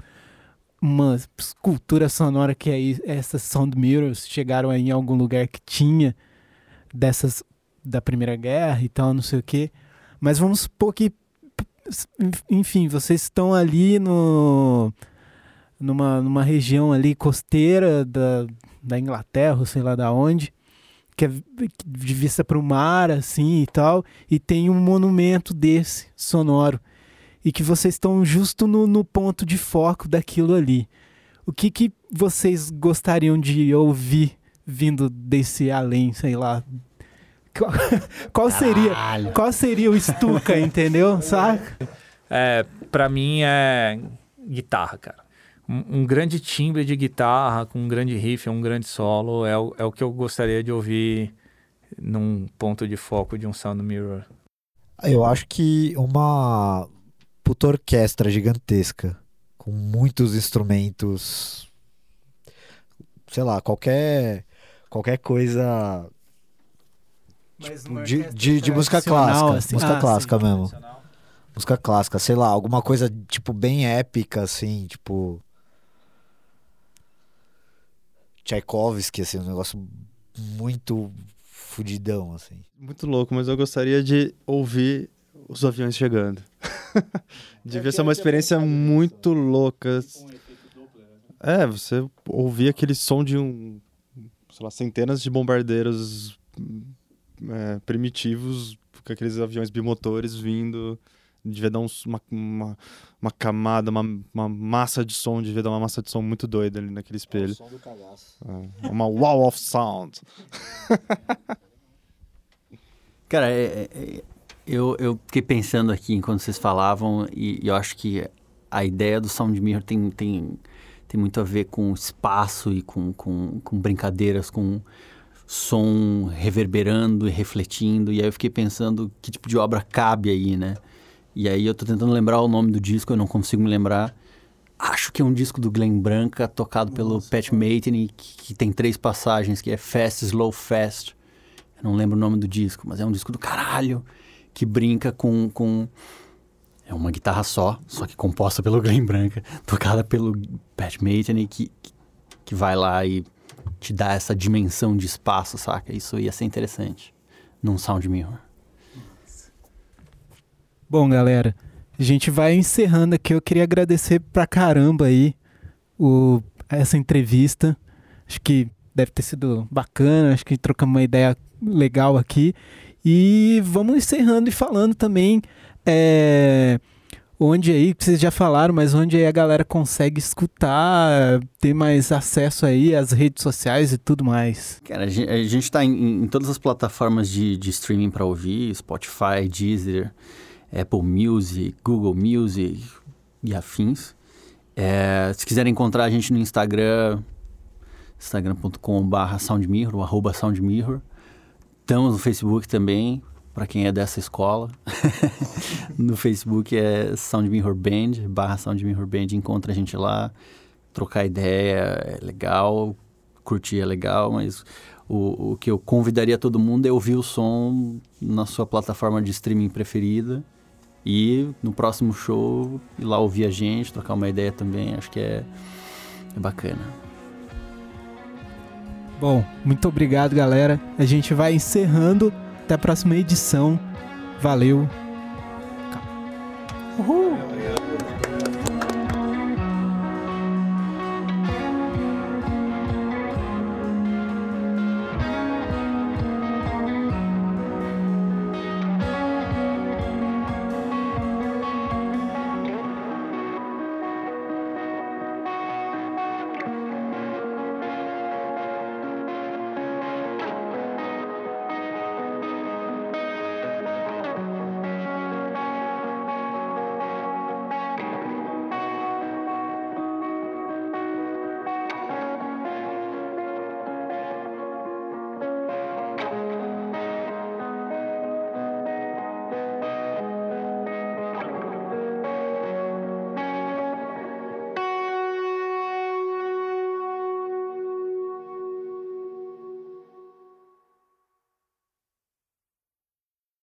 uma escultura sonora que é essas Sound Mirrors, chegaram aí em algum lugar que tinha dessas da Primeira Guerra e tal, não sei o quê. Mas vamos supor que, enfim, vocês estão ali no numa, numa região ali costeira da, da Inglaterra, sei lá da onde, que é de vista para o mar, assim e tal, e tem um monumento desse, sonoro, e que vocês estão justo no, no ponto de foco daquilo ali. O que, que vocês gostariam de ouvir vindo desse além, sei lá? Qual, seria, qual seria o Stuka, entendeu? Saca? É, para mim é guitarra, cara. Um, um grande timbre de guitarra com um grande riff, um grande solo é o, é o que eu gostaria de ouvir num ponto de foco de um Sound Mirror. Eu acho que uma puta orquestra gigantesca, com muitos instrumentos, sei lá, qualquer qualquer coisa de, de, de música clássica, assim. música Ah, clássica sim. mesmo. Música clássica, sei lá, alguma coisa, tipo, bem épica, assim, tipo. Tchaikovsky, assim, um negócio muito fudidão, assim. Muito louco, mas eu gostaria de ouvir os aviões chegando. [laughs] Devia ser uma experiência muito louca. É, você ouvir aquele som de um, sei lá, centenas de bombardeiros é, primitivos, com aqueles aviões bimotores vindo. Devia dar uns, uma, uma, uma camada, uma, uma massa de som, devia dar uma massa de som muito doida ali naquele espelho. som do cagaço. É, uma wall of sound. [laughs] Cara, é- é- é- eu, eu fiquei pensando aqui enquanto vocês falavam e, e eu acho que a ideia do Sound Mirror tem, tem, tem muito a ver com espaço e com, com, com brincadeiras, com som reverberando e refletindo. E aí eu fiquei pensando que tipo de obra cabe aí, né? E aí eu tô tentando lembrar o nome do disco, eu não consigo me lembrar. Acho que é um disco do Glenn Branca, tocado pelo Pat Metheny, que, que tem três passagens, que é Fast, Slow, Fast. Eu não lembro o nome do disco, mas é um disco do caralho, que brinca com... com... É uma guitarra só, só que composta pelo Glenn Branca, [laughs] tocada pelo Pat Metheny, que, que vai lá e te dá essa dimensão de espaço, saca? Isso ia ser interessante num Sound Mirror. Bom, galera, a gente vai encerrando aqui. Eu queria agradecer pra caramba aí o, essa entrevista. Acho que deve ter sido bacana, acho que trocamos uma ideia legal aqui. E vamos encerrando e falando também é, onde aí, vocês já falaram, mas onde aí a galera consegue escutar, ter mais acesso aí às redes sociais e tudo mais. Cara, a gen- a gente está em, em todas as plataformas de, de streaming para ouvir, Spotify, Deezer, Apple Music, Google Music e afins. É, se quiserem encontrar a gente no Instagram, instagram.com.br soundmirror, ou arroba soundmirror. Estamos no Facebook também, para quem é dessa escola. [laughs] no Facebook é Sound Mirror Band, barra Sound Mirror Band, encontra a gente lá, trocar ideia é legal, curtir é legal, mas o, o que eu convidaria todo mundo é ouvir o som na sua plataforma de streaming preferida e no próximo show ir lá ouvir a gente, trocar uma ideia também, acho que é, é bacana. Bom, muito obrigado, galera. A gente vai encerrando. Até a próxima edição. Valeu. Uhul.